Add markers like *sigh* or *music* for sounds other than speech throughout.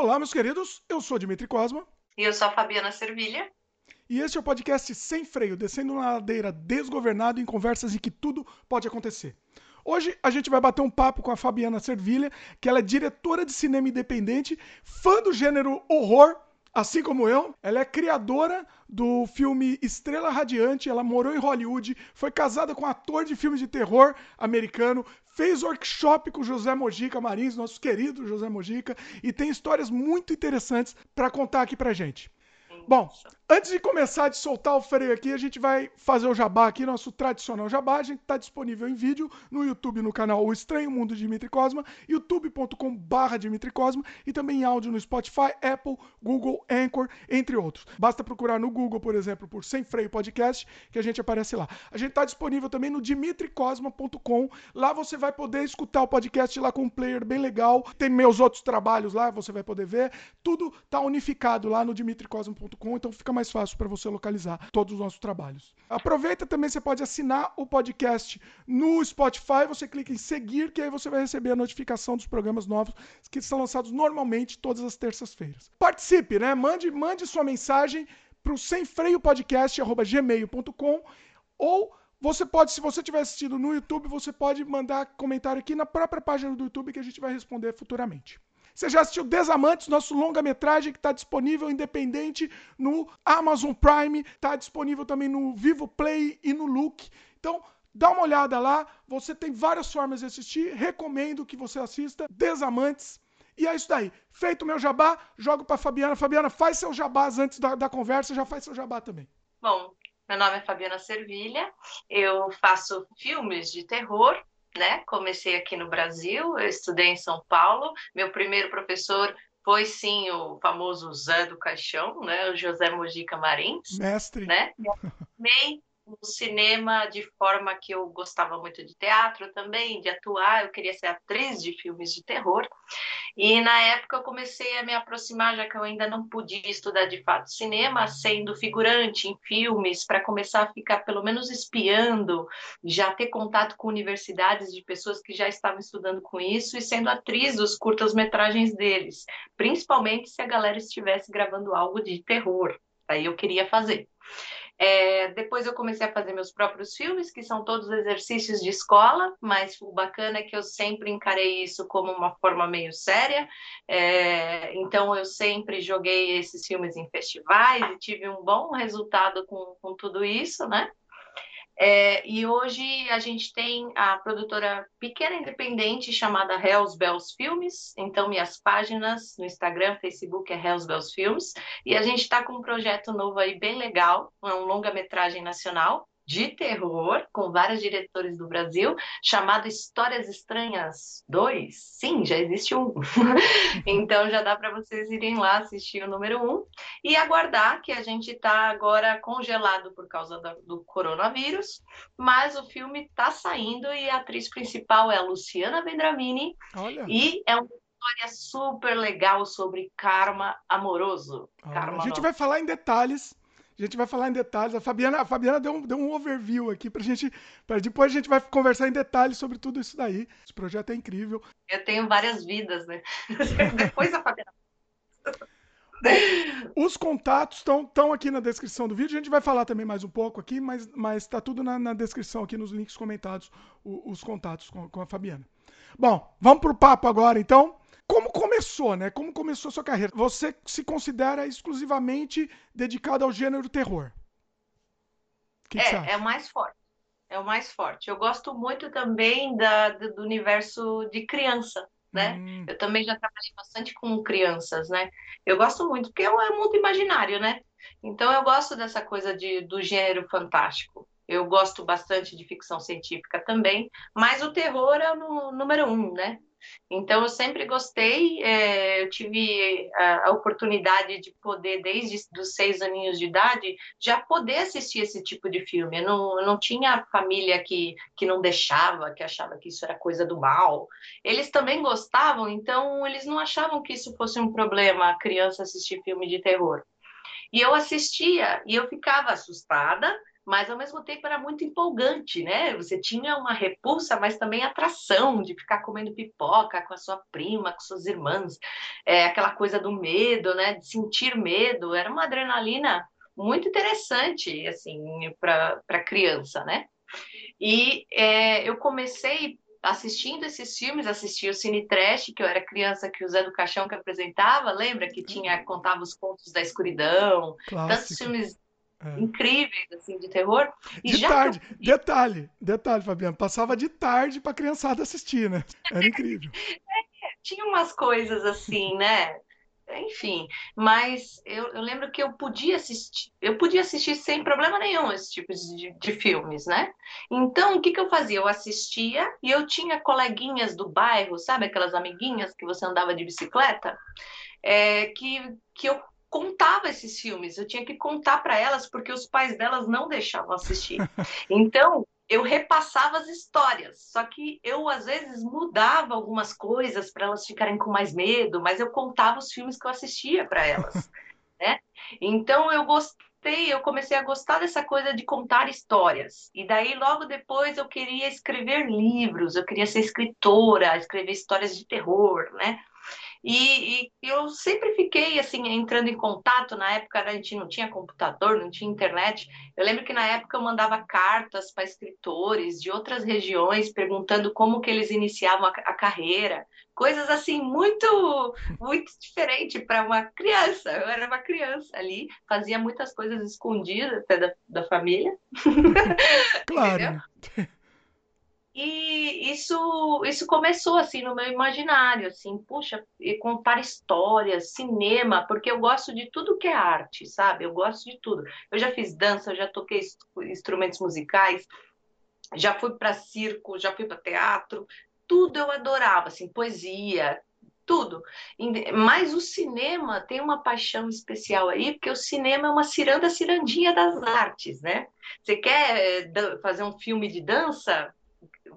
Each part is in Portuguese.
Olá, meus queridos, eu sou Dimitri Cosma. E eu sou a Fabiana Servilha. E este é o podcast Sem Freio, descendo uma ladeira desgovernado em conversas em que tudo pode acontecer. Hoje a gente vai bater um papo com a Fabiana Servilha, que ela é diretora de cinema independente, fã do gênero horror, assim como eu. Ela é criadora do filme Estrela Radiante, ela morou em Hollywood, foi casada com um ator de filmes de terror americano, fez workshop com José Mojica Marins, nosso querido José Mojica, e tem histórias muito interessantes para contar aqui pra gente. Bom, antes de começar de soltar o freio aqui, a gente vai fazer o jabá aqui, nosso tradicional jabá. A gente está disponível em vídeo no YouTube, no canal O Estranho Mundo de Dimitri Cosma, youtube.com.br Dimitri Cosma e também em áudio no Spotify, Apple, Google, Anchor, entre outros. Basta procurar no Google, por exemplo, por Sem Freio Podcast, que a gente aparece lá. A gente está disponível também no dimitricosma.com. Lá você vai poder escutar o podcast lá com um player bem legal. Tem meus outros trabalhos lá, você vai poder ver. Tudo está unificado lá no dimitricosma.com então fica mais fácil para você localizar todos os nossos trabalhos. Aproveita também, você pode assinar o podcast no Spotify, você clica em seguir, que aí você vai receber a notificação dos programas novos que são lançados normalmente todas as terças-feiras. Participe, né? Mande, mande sua mensagem para o semfreiopodcast.gmail.com ou você pode, se você estiver assistindo no YouTube, você pode mandar comentário aqui na própria página do YouTube que a gente vai responder futuramente. Você já assistiu Desamantes, nosso longa-metragem que está disponível independente no Amazon Prime, está disponível também no Vivo Play e no Look. Então, dá uma olhada lá. Você tem várias formas de assistir. Recomendo que você assista Desamantes. E é isso daí. Feito o meu jabá, jogo para Fabiana. Fabiana, faz seu jabás antes da, da conversa, já faz seu jabá também. Bom, meu nome é Fabiana Servilha. Eu faço filmes de terror né? Comecei aqui no Brasil, eu estudei em São Paulo. Meu primeiro professor foi sim o famoso Zé do Caixão, né? O José Mojica Marins. Mestre. Né? *laughs* Amei no cinema de forma que eu gostava muito de teatro também, de atuar, eu queria ser atriz de filmes de terror. E na época eu comecei a me aproximar, já que eu ainda não podia estudar de fato cinema, sendo figurante em filmes, para começar a ficar pelo menos espiando, já ter contato com universidades de pessoas que já estavam estudando com isso e sendo atriz dos curtas-metragens deles, principalmente se a galera estivesse gravando algo de terror. Aí eu queria fazer. É, depois eu comecei a fazer meus próprios filmes, que são todos exercícios de escola, mas o bacana é que eu sempre encarei isso como uma forma meio séria. É, então eu sempre joguei esses filmes em festivais e tive um bom resultado com, com tudo isso, né? É, e hoje a gente tem a produtora pequena independente chamada Hells Bells Filmes. Então, minhas páginas no Instagram, Facebook é Hells Bells Filmes. E a gente está com um projeto novo aí bem legal, um longa-metragem nacional, de terror com vários diretores do Brasil, chamado Histórias Estranhas 2. Sim, já existe um. *laughs* então já dá para vocês irem lá assistir o número 1 um, e aguardar que a gente está agora congelado por causa do, coronavírus, mas o filme está saindo e a atriz principal é a Luciana Vendramini Olha. e é uma história super legal sobre karma amoroso. Karma a gente vai falar em detalhes a gente vai falar em detalhes. A Fabiana, a Fabiana deu, um, deu um overview aqui pra gente. Pra depois a gente vai conversar em detalhes sobre tudo isso daí. Esse projeto é incrível. Eu tenho várias vidas, né? *laughs* depois a Fabiana. Os contatos estão aqui na descrição do vídeo. A gente vai falar também mais um pouco aqui, mas, mas tá tudo na, na descrição aqui nos links comentados, os, os contatos com, com a Fabiana. Bom, vamos pro papo agora então. Como começou, né? Como começou a sua carreira? Você se considera exclusivamente dedicado ao gênero terror? Que é, que é o mais forte. É o mais forte. Eu gosto muito também da, do universo de criança, né? Hum. Eu também já trabalhei bastante com crianças, né? Eu gosto muito, porque é um é mundo imaginário, né? Então eu gosto dessa coisa de, do gênero fantástico. Eu gosto bastante de ficção científica também, mas o terror é o número um, né? Então, eu sempre gostei, é, eu tive a, a, oportunidade de poder, desde os seis aninhos de idade, já poder assistir esse tipo de filme. Eu não, eu não tinha família que, que não deixava, que achava que isso era coisa do mal. Eles também gostavam, então eles não achavam que isso fosse um problema, a criança assistir filme de terror. E eu assistia e eu ficava assustada, mas ao mesmo tempo era muito empolgante, né? Você tinha uma repulsa, mas também atração de ficar comendo pipoca com a sua prima, com suas irmãs, é, aquela coisa do medo, né? De sentir medo, era uma adrenalina muito interessante, assim, para criança, né? E é, eu comecei assistindo esses filmes, assisti o Cine Trash, que eu era criança que o Zé do Caixão que apresentava, lembra que tinha contava os contos da escuridão, Clássico. tantos filmes é. incríveis assim de terror. E de tarde, eu... detalhe, detalhe, Fabiano, passava de tarde para criançada assistir, né? Era incrível. *laughs* é, tinha umas coisas assim, né? enfim, mas eu, eu, lembro que eu podia assistir, eu podia assistir sem problema nenhum esse tipo de, de, filmes, né? Então, o que, que eu fazia? Eu assistia e eu tinha coleguinhas do bairro, sabe aquelas amiguinhas que você andava de bicicleta, é, que, que eu contava esses filmes, eu tinha que contar para elas porque os pais delas não deixavam assistir. *laughs* Então, eu repassava as histórias, só que eu às vezes mudava algumas coisas para elas ficarem com mais medo, mas eu contava os filmes que eu assistia para elas, *laughs* né? Então eu gostei, eu comecei a gostar dessa coisa de contar histórias. E daí logo depois eu queria escrever livros, eu queria ser escritora, escrever histórias de terror, né? E, e, eu sempre fiquei assim entrando em contato. Na época a gente não tinha computador, não tinha internet. Eu lembro que na época eu mandava cartas para escritores de outras regiões perguntando como que eles iniciavam a, a carreira, coisas assim muito muito diferente para uma criança. Eu era uma criança ali, fazia muitas coisas escondidas até da, da família. *laughs* Claro. E isso, isso começou assim no meu imaginário, assim, puxa, contar histórias, cinema, porque eu gosto de tudo que é arte, sabe? Eu gosto de tudo. Eu já fiz dança, eu já toquei instrumentos musicais, já fui para circo, já fui para teatro, tudo eu adorava, assim, poesia, tudo. Mas o cinema tem uma paixão especial aí, porque o cinema é uma ciranda cirandinha das artes, né? Você quer eh, fazer um filme de dança?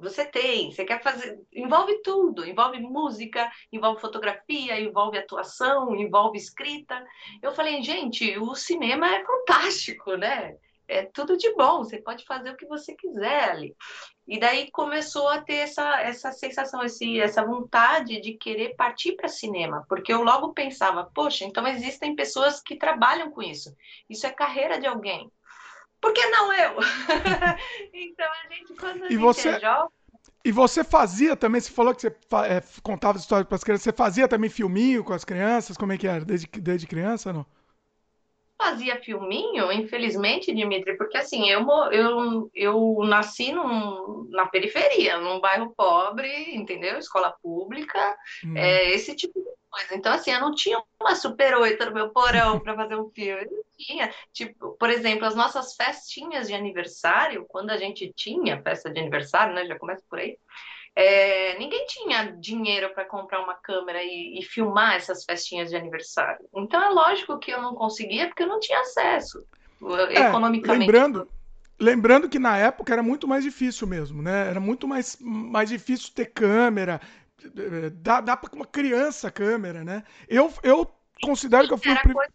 Você tem, você quer fazer, envolve tudo, envolve música, envolve fotografia, envolve atuação, envolve escrita. Eu falei, gente, o cinema é fantástico, né? É tudo de bom, você pode fazer o que você quiser ali. E daí começou a ter essa, essa sensação, esse, essa vontade de querer partir para cinema, porque eu logo pensava, poxa, então existem pessoas que trabalham com isso. Isso é carreira de alguém. Por que não eu? *laughs* então a gente, quando a e gente você... é jovem. E você fazia também, você falou que você é, contava histórias para as crianças, você fazia também filminho com as crianças? Como é que era? Desde, desde criança, não? Fazia filminho, infelizmente, Dimitri, porque assim, eu, eu, eu nasci num, na periferia, num bairro pobre, entendeu? Escola pública, hum. é, esse tipo de coisa. Então, assim, eu não tinha uma super oito no meu porão para fazer um filme. Eu não tinha. Tipo, por exemplo, as nossas festinhas de aniversário, quando a gente tinha festa de aniversário, né? Já começa por aí. É, ninguém tinha dinheiro para comprar uma câmera e, e, filmar essas festinhas de aniversário. Então é lógico que eu não conseguia porque eu não tinha acesso é, economicamente. Lembrando, lembrando que na época era muito mais difícil mesmo, né? Era muito mais, mais difícil ter câmera, dá, dá para uma criança a câmera, né? Eu, eu considero que eu fui o coisa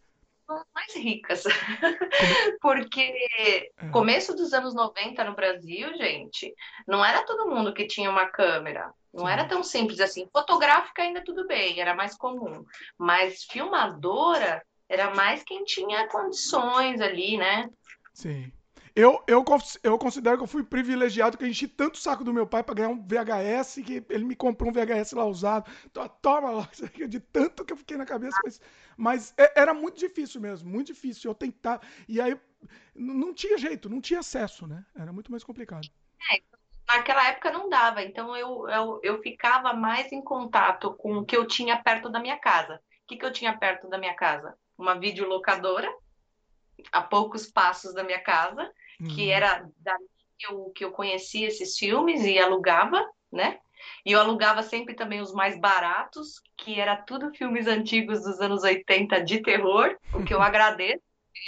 mais ricas. *laughs* Porque é. começo dos anos 90 no Brasil, gente, não era todo mundo que tinha uma câmera. Não era tão simples assim. Fotográfica ainda tudo bem, era mais comum. Mas filmadora era mais quem tinha condições ali, né? Sim. Eu, eu, eu considero que eu fui privilegiado, que eu enchi tanto o saco do meu pai para ganhar um VHS, que ele me comprou um VHS lá usado. Toma lá, *laughs* de tanto que eu fiquei na cabeça. Mas, mas é, era muito difícil mesmo, muito difícil. Eu tentar. E aí não tinha jeito, não tinha acesso, né? Era muito mais complicado. É, naquela época não dava, então eu, eu, eu ficava mais em contato com o que eu tinha perto da minha casa. O que, que eu tinha perto da minha casa? Uma videolocadora, a poucos passos da minha casa que uhum. era da que eu, que eu conhecia esses filmes e alugava, né? E eu alugava sempre também os mais baratos, que era tudo filmes antigos dos anos 80 de terror, o que eu *laughs* agradeço.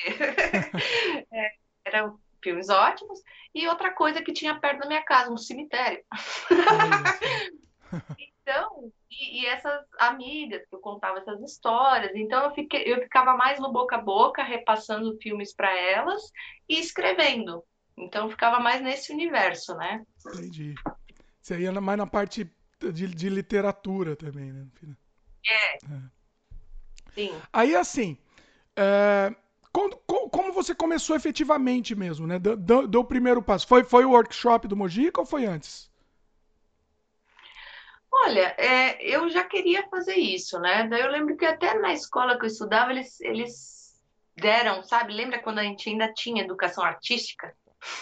*laughs* é, eram filmes ótimos. E outra coisa que tinha perto da minha casa, um cemitério. *laughs* então, e, e, essas amigas que eu contava essas histórias, então eu, fiquei, eu ficava mais no boca a boca, repassando filmes para elas e escrevendo. Então ficava mais nesse universo, né? Entendi. Você ia mais na parte de, de literatura também, né? É. é. Sim. Aí, assim, é, como, como, você começou efetivamente mesmo, né? Deu, deu o primeiro passo. Foi, foi o workshop do Mojica ou foi antes? Olha, é, eu já queria fazer isso, né? Daí eu lembro que até na escola que eu estudava, eles, eles deram, sabe? Lembra quando a gente ainda tinha educação artística?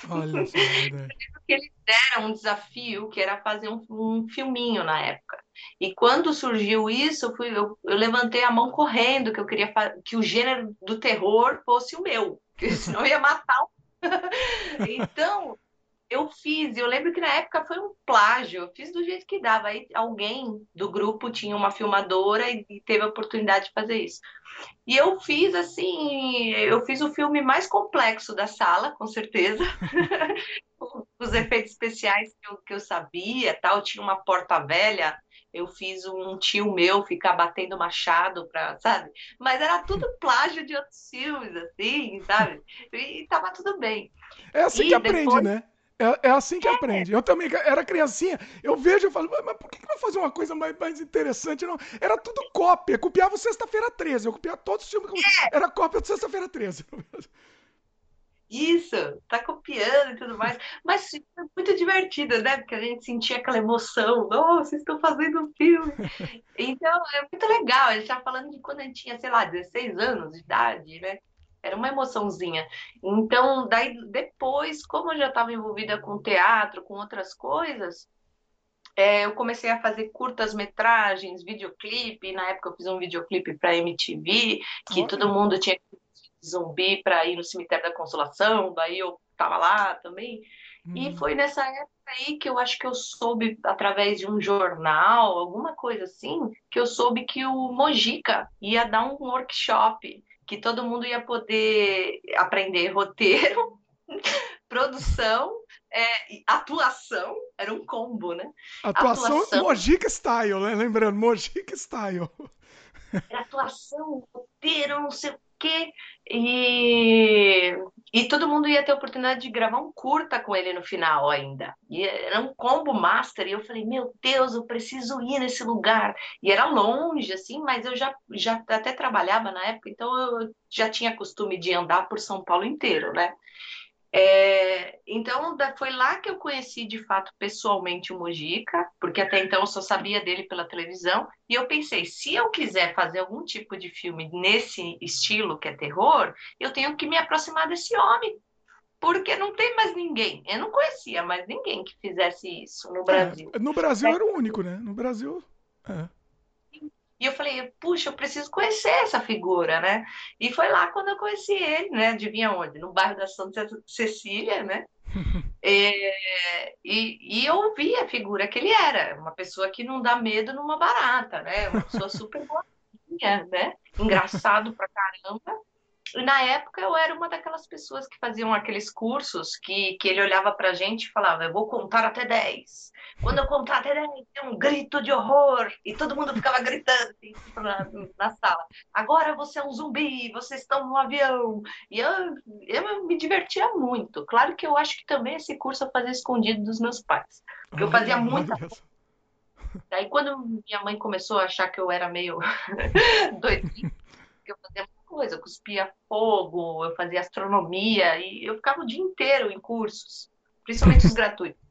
Olha é *laughs* eles deram um desafio que era fazer um, um filminho na época. E quando surgiu isso, eu, fui, eu, eu, levantei a mão correndo, que eu queria que o gênero do terror fosse o meu, *laughs* porque senão eu ia matar. *laughs* então, eu fiz, eu lembro que na época foi um plágio, eu fiz do jeito que dava. Aí alguém do grupo tinha uma filmadora e, e teve a oportunidade de fazer isso. E eu fiz assim, eu fiz o filme mais complexo da sala, com certeza. *laughs* Os efeitos especiais que eu, que eu sabia, tal, tinha uma porta velha, eu fiz um tio meu ficar batendo machado para, sabe? Mas era tudo *laughs* plágio de outros filmes, assim, sabe? E tava tudo bem. É assim e que depois... aprende, né? É, é assim que é. aprende. Eu também era criancinha, eu vejo e falo, mas por que, que não fazer uma coisa mais, mais interessante? Não, era tudo cópia. Copiava o Sexta-feira 13. Eu copiava todos os filmes. É. Era cópia do Sexta-feira 13. Isso, tá copiando e tudo mais. Mas é muito divertido, né? Porque a gente sentia aquela emoção. Nossa, vocês estão fazendo um filme. *laughs* Então, é muito legal. A gente tá falando de quando a gente tinha, sei lá, 16 anos de idade, né? Era uma emoçãozinha. Então, daí depois, como eu já estava envolvida com teatro, com outras coisas, é, eu comecei a fazer curtas metragens, videoclipe. Na época eu fiz um videoclipe para MTV, que Olha. todo mundo tinha zumbi para ir no cemitério da Consolação. Daí eu estava lá também. E uhum. foi nessa época aí que eu acho que eu soube, através de um jornal, alguma coisa assim, que eu soube que o Mojica ia dar um workshop que todo mundo ia poder aprender roteiro, *laughs* produção, é, atuação, era um combo, né? Atuação, atuação Mojica Style, né? Lembrando, Mojica Style. Era atuação, roteiro, não sei o quê. E, e todo mundo ia ter a oportunidade de gravar um curta com ele no final ainda. E era um combo master. E eu falei, meu Deus, eu preciso ir nesse lugar. E era longe, assim, mas eu já, já até trabalhava na época, então eu já tinha costume de andar por São Paulo inteiro, né? É, então, foi lá que eu conheci de fato pessoalmente o Mojica, porque até então eu só sabia dele pela televisão. E eu pensei: se eu quiser fazer algum tipo de filme nesse estilo que é terror, eu tenho que me aproximar desse homem, porque não tem mais ninguém. Eu não conhecia mais ninguém que fizesse isso no é, Brasil. É, no Brasil era o único, né? No Brasil. É. E eu falei, puxa, eu preciso conhecer essa figura, né? E foi lá quando eu conheci ele, né? Adivinha onde? No bairro da Santa Cecília, né? *laughs* é, e, e eu vi a figura que ele era, uma pessoa que não dá medo numa barata, né? Uma pessoa super boazinha, né? Engraçado pra caramba. E na época eu era uma daquelas pessoas que faziam aqueles cursos que, que ele olhava pra gente e falava, eu vou contar até 10. Quando eu contar até 10, tem um grito de horror. E todo mundo ficava gritando assim, na, na, sala. Agora você é um zumbi, vocês estão no avião. E eu, eu me divertia muito. Claro que eu acho que também esse curso eu fazia escondido dos meus pais. Porque eu fazia muita Daí quando minha mãe começou a achar que eu era meio *laughs* doidinha, que eu fazia coisa, eu cuspia fogo, eu fazia astronomia e eu ficava o dia inteiro em cursos, principalmente os *laughs* gratuitos.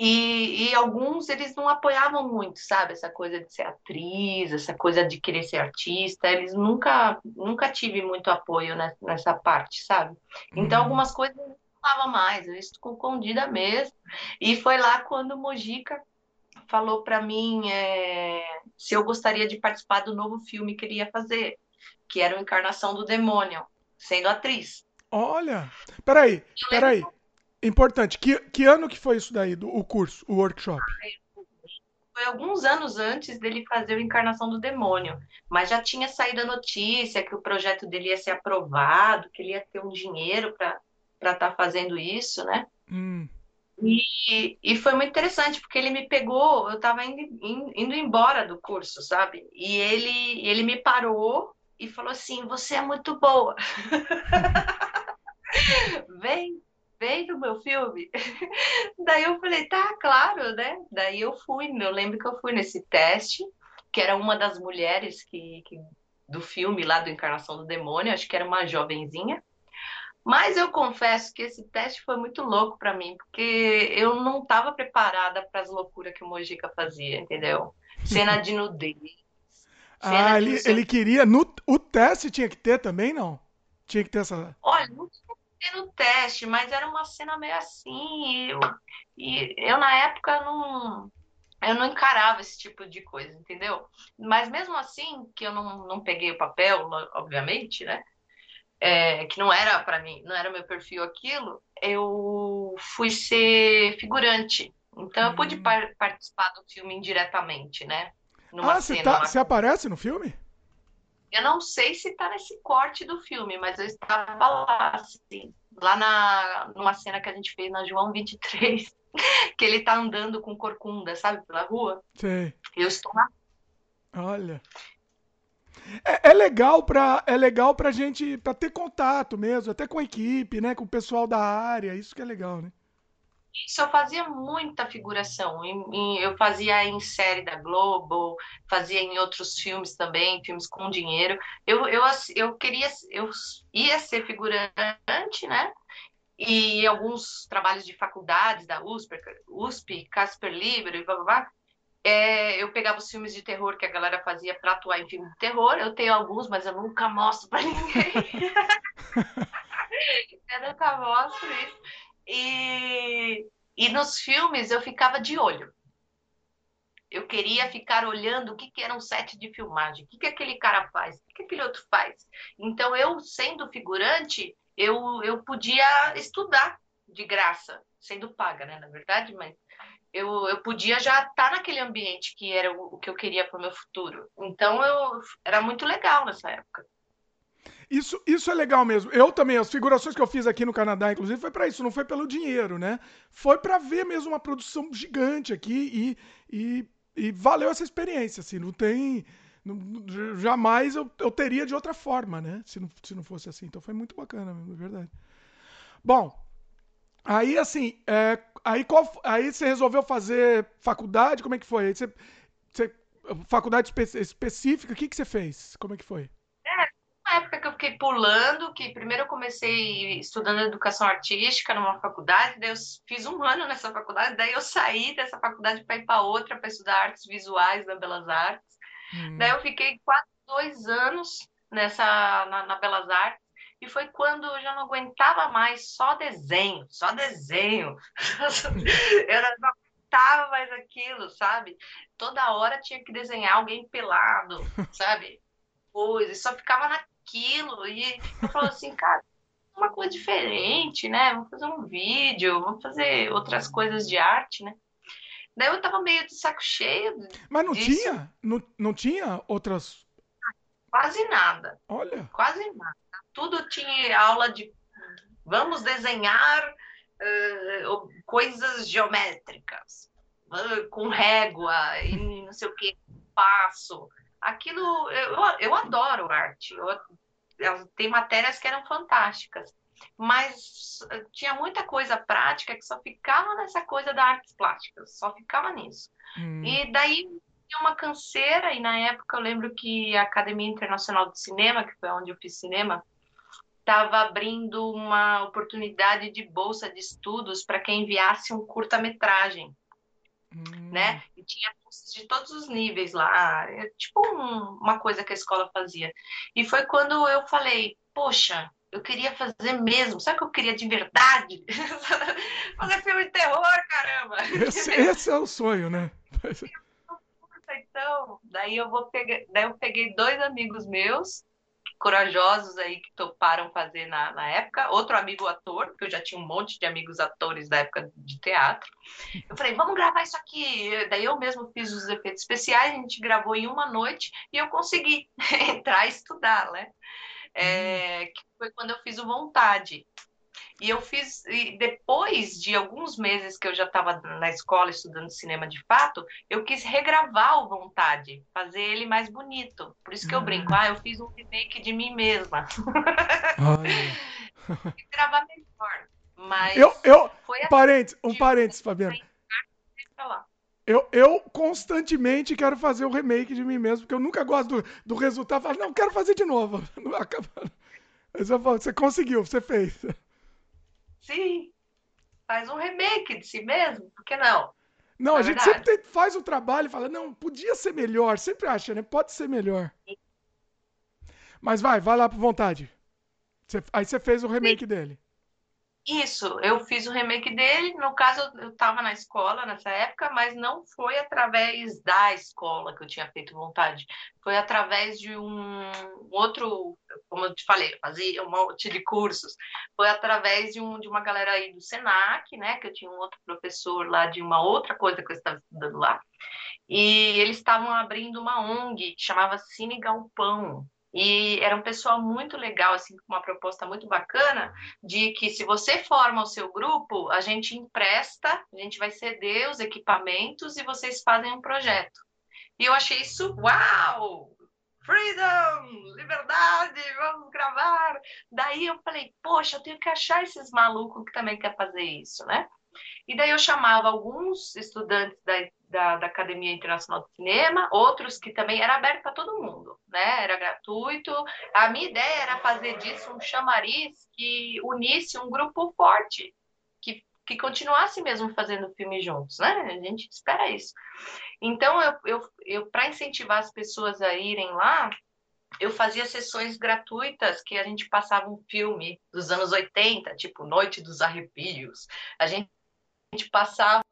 E, e, alguns eles não apoiavam muito, sabe? Essa coisa de ser atriz, essa coisa de querer ser artista, eles nunca, nunca tive muito apoio nessa parte, sabe? Então, uhum. algumas coisas eu não falava mais, eu escondida mesmo. E foi lá quando o Mojica falou para mim é, se eu gostaria de participar do novo filme que ele ia fazer que era o Encarnação do Demônio, sendo atriz. Olha! Peraí, peraí. Importante. Que, que ano que foi isso daí, do, o curso, o workshop? Foi alguns anos antes dele fazer o Encarnação do Demônio. Mas já tinha saído a notícia que o projeto dele ia ser aprovado, que ele ia ter um dinheiro para estar tá fazendo isso, né? Hum. E, e foi muito interessante, porque ele me pegou, eu estava indo, indo embora do curso, sabe? E ele, ele me parou e falou assim: Você é muito boa. *laughs* Vem, vem no meu filme? Daí eu falei, tá, claro, né? Daí eu fui, eu lembro que eu fui nesse teste, que era uma das mulheres que, que do filme lá do Encarnação do Demônio, acho que era uma jovenzinha. Mas eu confesso que esse teste foi muito louco para mim, porque eu não estava preparada para as loucuras que o Mojica fazia, entendeu? Cena de *laughs* nudez. Ah, ele, ele queria. No, o teste tinha que ter também, não? Tinha que ter essa. Olha, não tinha que ter no teste, mas era uma cena meio assim. E eu, e eu na época não eu não encarava esse tipo de coisa, entendeu? Mas mesmo assim, que eu não, não peguei o papel, obviamente, né? É, que não era para mim, não era meu perfil aquilo, eu fui ser figurante. Então eu pude hum. par participar do filme indiretamente, né? Ah, você, tá, aparece no filme? Eu não sei se tá nesse corte do filme, mas eu estava lá, assim, lá na, numa cena que a gente fez na João 23. *laughs* que ele tá andando com corcunda, sabe, pela rua. Sim. Eu estou na. Olha. É, é, legal para é legal pra gente para ter contato mesmo, até com a equipe, né, com o pessoal da área, isso que é legal, né? Isso eu fazia muita figuração. Eu fazia em série da Globo, fazia em outros filmes também, filmes com dinheiro. Eu, eu, eu queria, eu ia ser figurante, né? e alguns trabalhos de faculdades da USP, USP Casper Libero e blá blá blá, é, eu pegava os filmes de terror que a galera fazia para atuar em filme de terror. Eu tenho alguns, mas eu nunca mostro para ninguém. *laughs* *laughs* eu nunca mostro isso. E, e nos filmes eu ficava de olho. Eu queria ficar olhando o que, que era um set de filmagem, o que, que aquele cara faz, o que, que aquele outro faz. Então, eu, sendo figurante, eu, eu podia estudar de graça, sendo paga, né, na verdade, mas eu, eu podia já estar naquele ambiente que era o, o que eu queria para o meu futuro. Então, eu era muito legal nessa época. Isso, isso é legal mesmo. Eu também, as figurações que eu fiz aqui no Canadá, inclusive, foi para isso, não foi pelo dinheiro, né? Foi para ver mesmo uma produção gigante aqui e, e, e valeu essa experiência, assim, não tem jamais eu, eu teria de outra forma, né? Se não, se não fosse assim. Então foi muito bacana, é verdade. Bom, aí assim, é, aí, qual, aí você resolveu fazer faculdade? Como é que foi? Aí você, você, faculdade espe específica, o que, que você fez? Como é que foi? Na época que eu fiquei pulando, que primeiro eu comecei estudando educação artística numa faculdade, daí eu fiz um ano nessa faculdade, daí eu saí dessa faculdade para ir para outra para estudar artes visuais da Belas Artes. Hum. Daí eu fiquei quase dois anos nessa na, na, Belas Artes e foi quando eu já não aguentava mais só desenho, só desenho. *laughs* eu não aguentava mais aquilo, sabe? Toda hora tinha que desenhar alguém pelado, sabe? Coisa, e só ficava naquilo. E eu falava assim, cara, uma coisa diferente, né? Vamos fazer um vídeo, vamos fazer outras coisas de arte, né? Daí eu tava meio de saco cheio. Mas não disso. tinha? Não, não tinha outras. Quase nada. Olha. Quase nada. Tudo tinha aula de vamos desenhar uh, coisas geométricas, uh, com régua e não sei o que, passo. Aquilo, eu, eu adoro arte. Eu, tem matérias que eram fantásticas mas eh, tinha muita coisa prática que só ficava nessa coisa da artes plásticas, só ficava nisso. Hum. E daí tinha uma canseira, e na época eu lembro que a Academia Internacional de Cinema, que foi onde eu fiz cinema, estava abrindo uma oportunidade de bolsa de estudos para quem enviasse um curta-metragem. Hum. Né? E tinha de todos os níveis lá, é tipo um, uma coisa que a escola fazia. E foi quando eu falei, poxa, eu queria fazer mesmo. Sabe o que eu queria de verdade? *laughs* fazer filme de terror, caramba! Esse, esse, é o sonho, né? *laughs* Então, daí eu vou pegar, daí eu peguei dois amigos meus, corajosos aí, que toparam fazer na, na época, outro amigo ator, porque eu já tinha um monte de amigos atores da época de teatro. Eu falei, vamos gravar isso aqui. Daí eu mesmo fiz os efeitos especiais, a gente gravou em uma noite e eu consegui *laughs* entrar e estudar, né? é, que foi quando eu fiz o Vontade. E eu fiz, e depois de alguns meses que eu já estava na escola estudando cinema de fato, eu quis regravar o Vontade, fazer ele mais bonito. Por isso que eu brinco, ah, eu fiz um remake de mim mesma. *laughs* gravar melhor. Mas Eu, eu, foi um assim, parênteses, um parênteses, Fabiana. Eu, eu constantemente quero fazer o remake de mim mesmo, porque eu nunca gosto do, do resultado. Falo, não, quero fazer de novo. *laughs* Você conseguiu, você fez. Sim, faz um remake de si mesmo, por que não? Não, Não a é gente verdade? sempre faz o trabalho e fala, não, podia ser melhor. Sempre acha, né? Pode ser melhor. Mas vai, vai lá por vontade. Você- aí você fez o remake dele. Isso, eu fiz o remake dele. No caso, eu estava na escola nessa época, mas não foi através da escola que eu tinha feito vontade. Foi através de um outro, como eu te falei, eu fazia um monte de cursos. Foi através de, um, de uma galera aí do Senac, né? Que eu tinha um outro professor lá de uma outra coisa que eu estava estudando lá. E eles estavam abrindo uma ONG que chamava Cine Galpão. E era um pessoal muito legal, assim, com uma proposta muito bacana de que se você forma o seu grupo, a gente empresta, a gente vai ceder os equipamentos e vocês fazem um projeto. E eu achei isso, uau! Freedom! Liberdade! Vamos gravar! Daí eu falei, poxa, eu tenho que achar esses malucos que também quer fazer isso, né? E daí eu chamava alguns estudantes da, da, da Academia Internacional de Cinema, outros que também era aberto para todo mundo, né? Era gratuito. A minha ideia era fazer disso um chamariz que unisse um grupo forte, que, que continuasse mesmo fazendo filme juntos, né? A gente espera isso. Então, eu, eu, eu para incentivar as pessoas a irem lá, eu fazia sessões gratuitas que a gente passava um filme dos anos 80, tipo Noite dos Arrepios. A gente, a gente passava,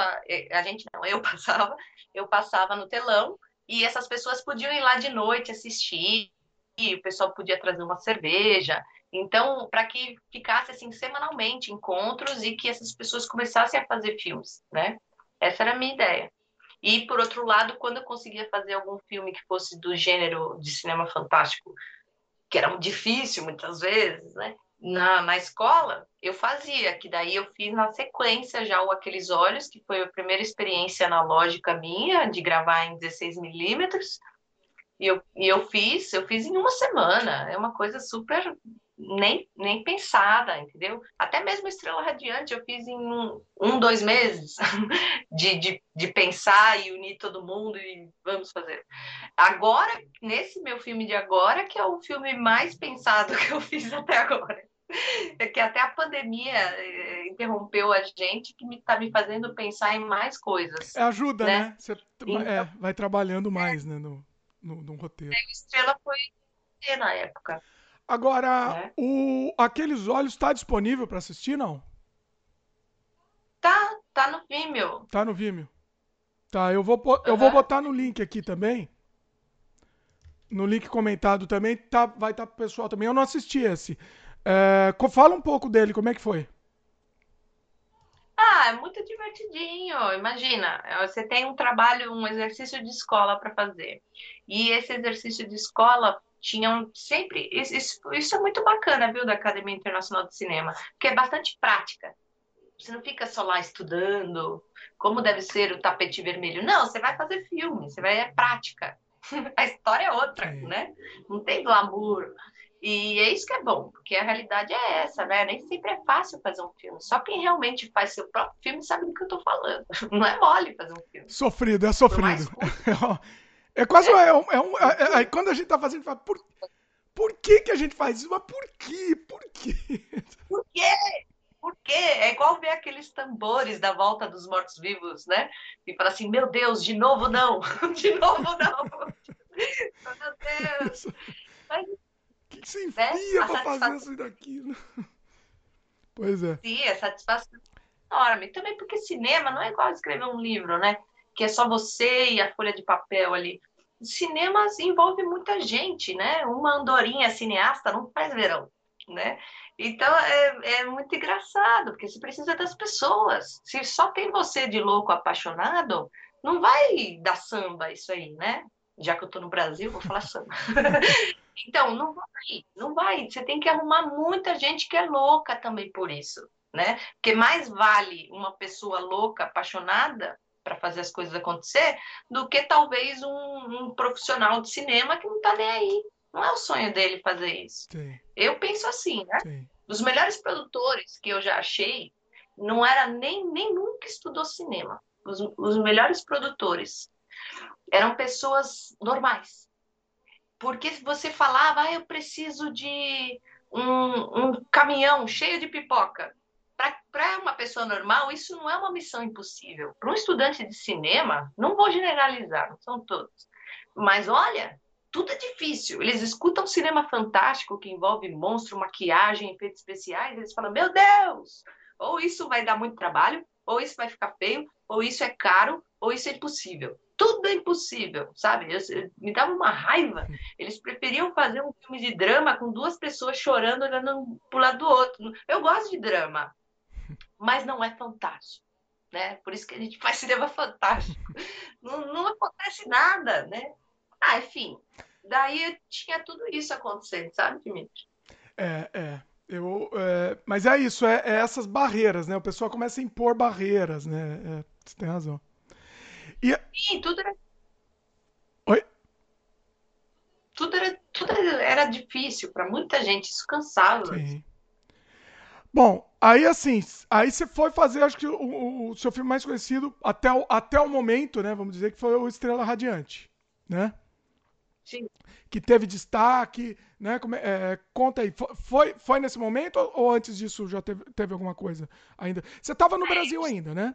a gente não, eu *laughs* passava, eu passava no telão e essas pessoas podiam ir lá de noite assistir, e o pessoal podia trazer uma cerveja. Então, para que ficasse assim semanalmente encontros e que essas pessoas começassem a fazer filmes, né? Essa era a minha ideia. E, por outro lado, quando eu conseguia fazer algum filme que fosse do gênero de cinema fantástico, que era difícil muitas vezes, né? Na, na escola, eu fazia, que daí eu fiz na sequência já o Aqueles Olhos, que foi a primeira experiência analógica minha, de gravar em 16 milímetros. E eu, e eu fiz, eu fiz em uma semana. É uma coisa super nem, nem pensada, entendeu? Até mesmo Estrela Radiante eu fiz em um, um dois meses *laughs* de, de, de pensar e unir todo mundo e vamos fazer. Agora, nesse meu filme de agora, que é o filme mais pensado *laughs* que eu fiz até agora. É que até a pandemia eh, interrompeu a gente, que está me fazendo pensar em mais coisas. É ajuda, Né? né? Você Então- é, vai trabalhando mais, né, no, no, no roteiro. O Estrela foi na época. Agora, É. o Aqueles Olhos tá disponível para assistir, não? Tá, tá no Vimeo. Tá no Vimeo. Tá, eu vou, eu vou botar no link aqui também. No link comentado também, tá, vai estar pro pessoal também. Eu não assisti esse. É, fala um pouco dele, como é que foi? Ah, é muito divertidinho. Imagina, você tem um trabalho, um exercício de escola para fazer. E esse exercício de escola tinham sempre. Isso, isso- é muito bacana, viu, da Academia Internacional de Cinema, porque é bastante prática. Você não fica só lá estudando como deve ser o tapete vermelho. Não, você vai fazer filme, você vai é prática. *laughs* A história é outra, Sim. né? Não tem glamour. E é isso que é bom, porque a realidade é essa, né? Nem sempre é fácil fazer um filme. Só quem realmente faz seu próprio filme sabe do que eu tô falando. *laughs* Não é mole fazer um filme. Sofrido, é sofrido. *laughs* É quase um, é um, é um- é- é- quando a gente tá fazendo, fala, por, por que que a gente faz isso? Mas por quê? Por quê? *laughs* Por quê? Por quê? É igual ver aqueles tambores da volta dos mortos-vivos, né? E fala assim, meu Deus, de novo não, de novo não. Meu Deus. Mas que, você Né? enfia A pra fazer isso daquilo? *laughs* Pois é. sim, é satisfação enorme. Também porque cinema não é igual escrever um livro, né? Que é só você e a folha de papel ali. Cinema envolve muita gente, né? Uma andorinha cineasta não faz verão, né? Então é, é muito engraçado, porque você precisa das pessoas. Se só tem você de louco apaixonado, não vai dar samba isso aí, né? Já que eu tô no Brasil, vou falar samba. *laughs* Então, não vai, não vai. Você tem que arrumar muita gente que é louca também por isso, né? Porque mais vale uma pessoa louca, apaixonada para fazer as coisas acontecer, do que talvez um, um profissional de cinema que não tá nem aí. Não é o sonho dele fazer isso. Sim, Eu penso assim, né? sim. Dos melhores produtores que eu já achei, não era nem, nem nunca estudou cinema. Os, os melhores produtores eram pessoas normais. Porque você falava, ah, eu preciso de um, um caminhão cheio de pipoca. Para uma pessoa normal, isso não é uma missão impossível. Para um estudante de cinema, não vou generalizar, não são todos. Mas olha, tudo é difícil. Eles escutam cinema fantástico que envolve monstro, maquiagem, efeitos especiais, eles falam: Meu Deus! Ou isso vai dar muito trabalho, ou isso vai ficar feio, ou isso é caro, ou isso é impossível. Tudo é impossível, sabe? Eu, eu, me dava uma raiva. Eles preferiam fazer um filme de drama com duas pessoas chorando, olhando um pro lado do outro. Eu gosto de drama, mas não é fantástico. Né? Por isso que a gente faz cinema fantástico. Não, não acontece nada, né? Ah, enfim. Daí tinha tudo isso acontecendo, sabe, Dimitri? É, é. Eu, é, mas é isso, é, é, essas barreiras, né? O pessoal começa a impor barreiras, né? É, você tem razão. E... Sim, tudo era. Oi? Tudo era, tudo era difícil para muita gente, isso cansava. Sim. Bom, aí assim, aí você foi fazer, acho que o, o, seu filme mais conhecido até o, até o momento, né? Vamos dizer que foi o Estrela Radiante, né? Sim. Que teve destaque, né? Como, é, conta aí, foi, foi nesse momento ou antes disso já teve, teve alguma coisa ainda? Você estava no é, Brasil ainda, né?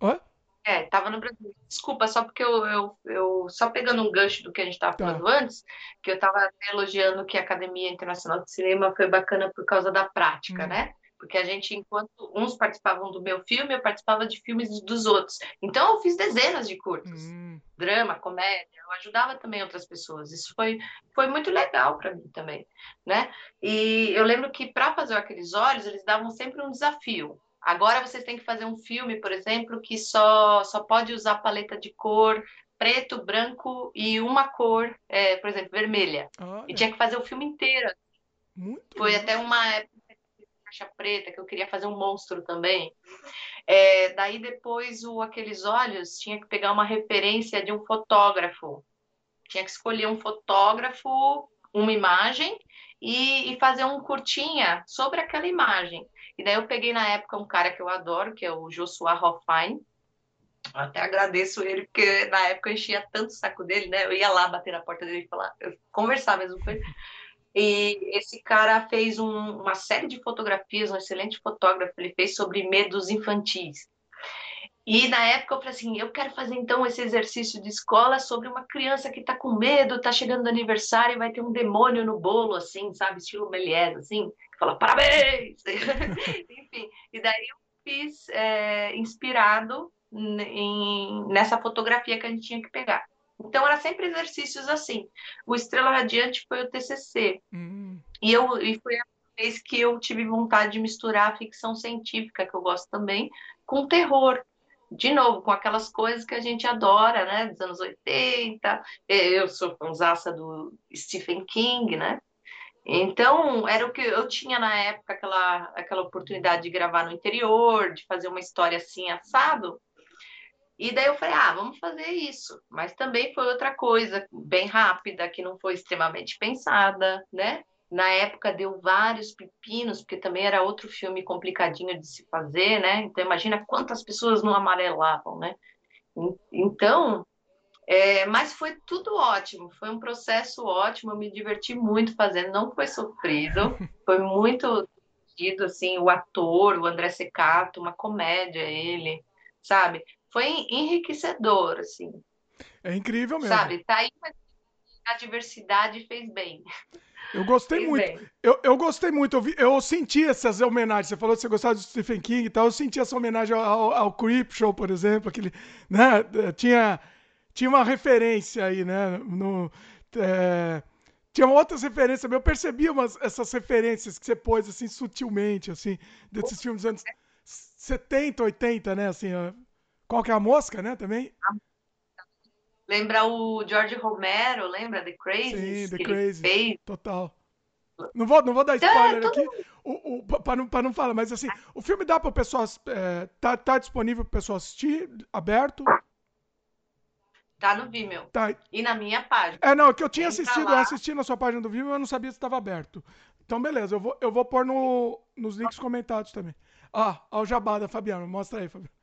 Hã? É, estava no Brasil. Desculpa, só porque eu, eu, eu, só pegando um gancho do que a gente estava tá. falando tá. antes, que eu estava elogiando que a Academia Internacional de Cinema foi bacana por causa da prática, hum. né? Porque a gente, enquanto uns participavam do meu filme, eu participava de filmes dos outros. Então, eu fiz dezenas de curtas. Hum. Drama, comédia, eu ajudava também outras pessoas. Isso foi, foi muito legal para mim também, né? E eu lembro que para fazer Aqueles Olhos, eles davam sempre um desafio. Agora vocês têm que fazer um filme, por exemplo, que só, só pode usar paleta de cor preto, branco e uma cor, é, por exemplo, vermelha. Olha. E tinha que fazer o filme inteiro. Muito Foi bom. até uma época caixa preta que eu queria fazer um monstro também. É, daí depois o aqueles olhos tinha que pegar uma referência de um fotógrafo. Tinha que escolher um fotógrafo, uma imagem e, e fazer um curtinha sobre aquela imagem. E daí eu peguei na época um cara que eu adoro, que é o Joshua Hoffine. Até agradeço ele, porque na época eu enchia tanto o saco dele, né? Eu ia lá bater na porta dele e falar, eu conversar mesmo com ele. E esse cara fez um, uma série de fotografias, um excelente fotógrafo, ele fez sobre medos infantis. E na época eu falei assim, eu quero fazer então esse exercício de escola sobre uma criança que está com medo, está chegando no aniversário e vai ter um demônio no bolo, assim, sabe, estilo Méliès, assim fala parabéns! *laughs* Enfim, e daí eu fiz é, inspirado em, nessa fotografia que a gente tinha que pegar. Então, era sempre exercícios assim. O Estrela Radiante foi o TCC. Uhum. E, eu, e foi a vez que eu tive vontade de misturar a ficção científica, que eu gosto também, com terror. De novo, com aquelas coisas que a gente adora, né? Dos anos 80. Eu sou fãzaça do Stephen King, né? Então, era o que eu tinha na época, aquela, aquela oportunidade de gravar no interior, de fazer uma história assim, assado. E daí eu falei, ah, vamos fazer isso. Mas também foi outra coisa, bem rápida, que não foi extremamente pensada, né? Na época deu vários pepinos, porque também era outro filme complicadinho de se fazer, né? Então imagina quantas pessoas não amarelavam, né? Então, é, mas foi tudo ótimo, foi um processo ótimo, eu me diverti muito fazendo, não foi sofrido, *laughs* foi muito divertido, assim, o ator, o André Secato, uma comédia ele, sabe? Foi enriquecedor, assim. É incrível mesmo. Sabe, tá aí, mas a diversidade fez bem. Eu gostei fez muito. Eu, eu gostei muito. Eu, vi, eu senti essas homenagens. Você falou que você gostava de Stephen King e tal. Eu senti essa homenagem ao, ao, ao Creep Show, por exemplo. Aquele, né? Tinha tinha uma referência aí, né? No, é, tinha outras referências, eu percebi umas, essas referências que você pôs assim sutilmente, assim, desses filmes dos anos 70, 80, né? Assim, qual que é a mosca, né? Também. Lembra o George Romero, lembra The Crazy? Sim, The Crazy. Total. Não vou, não vou dar é, spoiler é, aqui, o, o, para não, não falar, mas assim, o filme dá para o pessoal. É, tá, tá disponível para o pessoal assistir, aberto? Tá no Vimeo. Tá. E na minha página. É, não, que eu tinha Entra assistido, lá. eu assisti na sua página do Vimeo, eu não sabia se estava aberto. Então, beleza, eu vou, eu vou pôr no, nos links comentados também. Ah, ó, o jabá da Fabiana, mostra aí, Fabiana.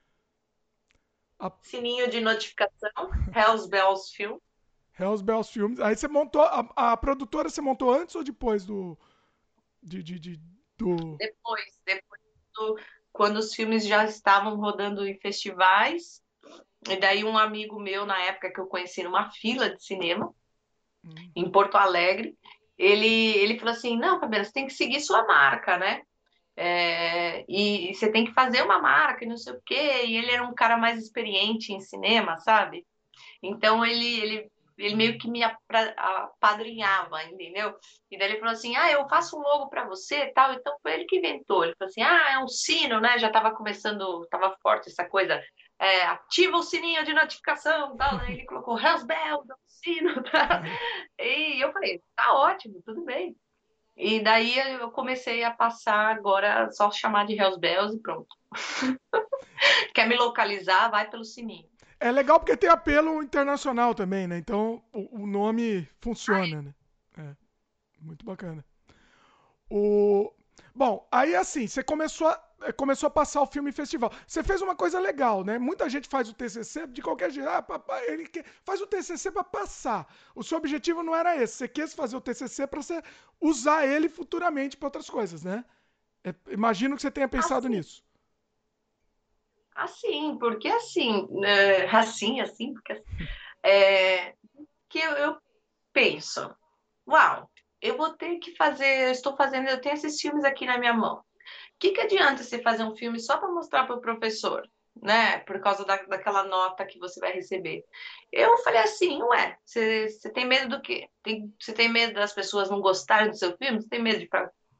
A... Sininho de notificação, Hells Bells Film. Hells Bells Filmes. Aí você montou, a, a, produtora você montou antes ou depois do... De, de, de, do... Depois, depois do, quando os filmes já estavam rodando em festivais. E daí um amigo meu, na época que eu conheci numa fila de cinema, hum. em Porto Alegre, ele, ele falou assim, não, Fabiana, você tem que seguir sua marca, né? É, e, e, você tem que fazer uma marca e não sei o quê. E ele era um cara mais experiente em cinema, sabe? Então ele, ele ele meio que me apadrinhava, entendeu? E daí ele falou assim: ah, eu faço um logo para você tal. Então foi ele que inventou. Ele falou assim: ah, é um sino, né? Já estava começando, estava forte essa coisa. É, ativa o sininho de notificação tal. Né? Ele colocou Hells Bells, um sino. *laughs* Tá? E eu falei: tá ótimo, tudo bem. E daí eu comecei a passar agora só chamar de Hells Bells e pronto. *laughs* Quer me localizar? Vai pelo sininho. É legal porque tem apelo internacional também, né? Então o, o nome funciona, né? É, muito bacana. O... Bom, aí assim, você começou a, começou a passar o filme em festival. Você fez uma coisa legal, né? Muita gente faz o TCC de qualquer jeito. Ah, papai, ele quer... faz o TCC para passar. O seu objetivo não era esse. Você quis fazer o TCC para você usar ele futuramente para outras coisas, né? É, imagino que você tenha pensado assim. nisso. Assim, porque assim, é, assim, assim, porque assim, é, que eu, eu, penso, uau, eu vou ter que fazer, eu estou fazendo, eu tenho esses filmes aqui na minha mão. Que, que adianta você fazer um filme só para mostrar para o professor, né? Por causa da, daquela nota que você vai receber. Eu falei assim, ué, você, tem medo do quê? Tem, você tem medo das pessoas não gostarem do seu filme? Você tem medo de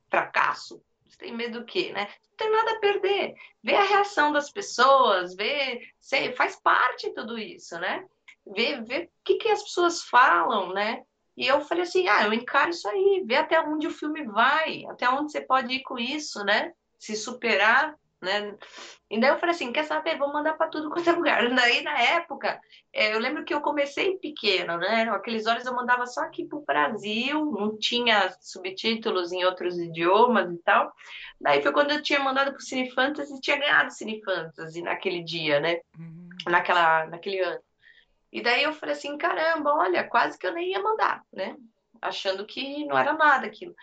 fracasso? Você tem medo do quê, né? Não tem nada a perder. Vê a reação das pessoas, vê, sei, faz parte de tudo isso, né? Vê, vê o que, que as pessoas falam, né? E eu falei assim, ah, eu encaro isso aí, vê até onde o filme vai, até onde você pode ir com isso, né? Se superar, né? E daí eu falei assim, quer saber, vou mandar para tudo *laughs* quanto é lugar. Daí, na época, é, eu lembro que eu comecei pequeno, né? Aqueles olhos eu mandava só aqui para o Brasil, não tinha subtítulos em outros idiomas e tal. Daí foi quando eu tinha mandado para o Cine Fantasy e tinha ganhado Cine Fantasy naquele dia, né? Uhum. Naquela, naquele ano. E daí eu falei assim, caramba, olha, quase que eu nem ia mandar, né? Achando que não era nada aquilo.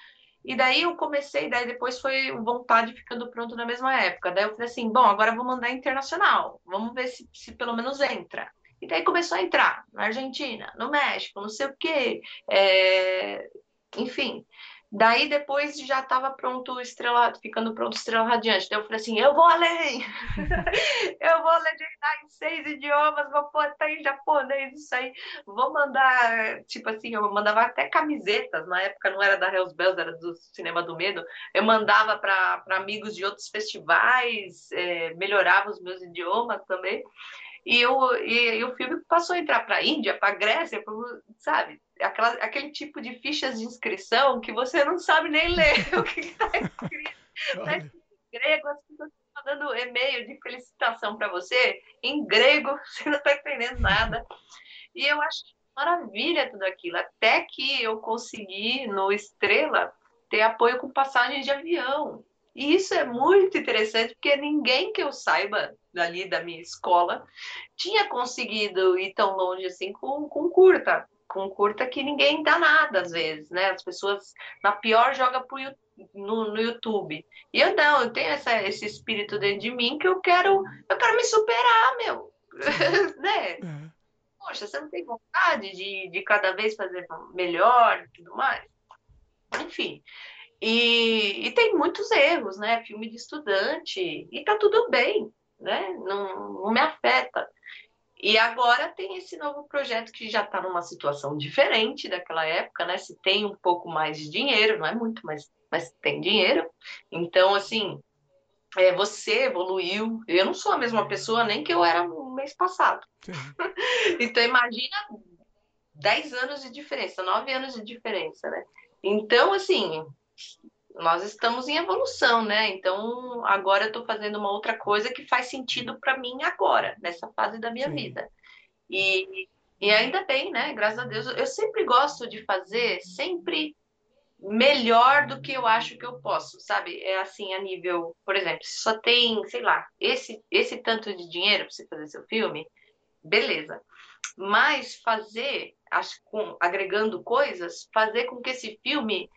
E daí eu comecei, daí depois foi vontade ficando pronto na mesma época. Daí eu falei assim, bom, agora eu vou mandar internacional. Vamos ver se, se pelo menos entra. E daí começou a entrar na Argentina, no México, não sei o quê. É... Enfim. Daí depois já estava pronto Estrela, ficando pronto Estrela Radiante. Daí eu falei assim, eu vou além! *laughs* eu vou legendar em seis idiomas, vou pôr até em japonês, isso aí. Vou mandar, tipo assim, eu mandava até camisetas, na época não era da Hells Bells, era do Cinema do Medo. Eu mandava para amigos de outros festivais, é, melhorava os meus idiomas também. E, eu, e, e o filme passou a entrar para a Índia, para a Grécia, pro, sabe? Aquela, aquele tipo de fichas de inscrição que você não sabe nem ler *laughs* o que está escrito. Está escrito em grego, as pessoas estão dando e-mail de felicitação para você em grego, *laughs* você não está entendendo nada. E eu acho maravilha tudo aquilo, até que eu consegui no Estrela ter apoio com passagem de avião. E isso é muito interessante, porque ninguém que eu saiba dali da minha escola tinha conseguido ir tão longe assim com, com curta. Com curta que ninguém dá nada às vezes, né? As pessoas, na pior, joga pro, no, no YouTube. E eu não, eu tenho essa, esse espírito dentro de mim que eu quero, eu quero me superar, meu. *laughs* né? É. Poxa, você não tem vontade de, de cada vez fazer melhor e tudo mais? Enfim, e, e, tem muitos erros, né? Filme de estudante, e tá tudo bem, né? Não, não me afeta. E agora tem esse novo projeto que já está numa situação diferente daquela época, né? Se tem um pouco mais de dinheiro, não é muito, mas, mas tem dinheiro. Então, assim, é, você evoluiu. Eu não sou a mesma pessoa nem que eu era no mês passado. *laughs* então, imagina 10 anos de diferença, 9 anos de diferença, né? Então, assim, nós estamos em evolução, né? Então, agora eu estou fazendo uma outra coisa que faz sentido para mim agora, nessa fase da minha Sim. vida. E, e ainda bem, né? Graças a Deus. Eu sempre gosto de fazer, sempre melhor do que eu acho que eu posso, sabe? É assim, a nível, por exemplo, se só tem, sei lá, esse, esse tanto de dinheiro para você fazer seu filme, beleza. Mas fazer, acho, com, agregando coisas, fazer com que esse filme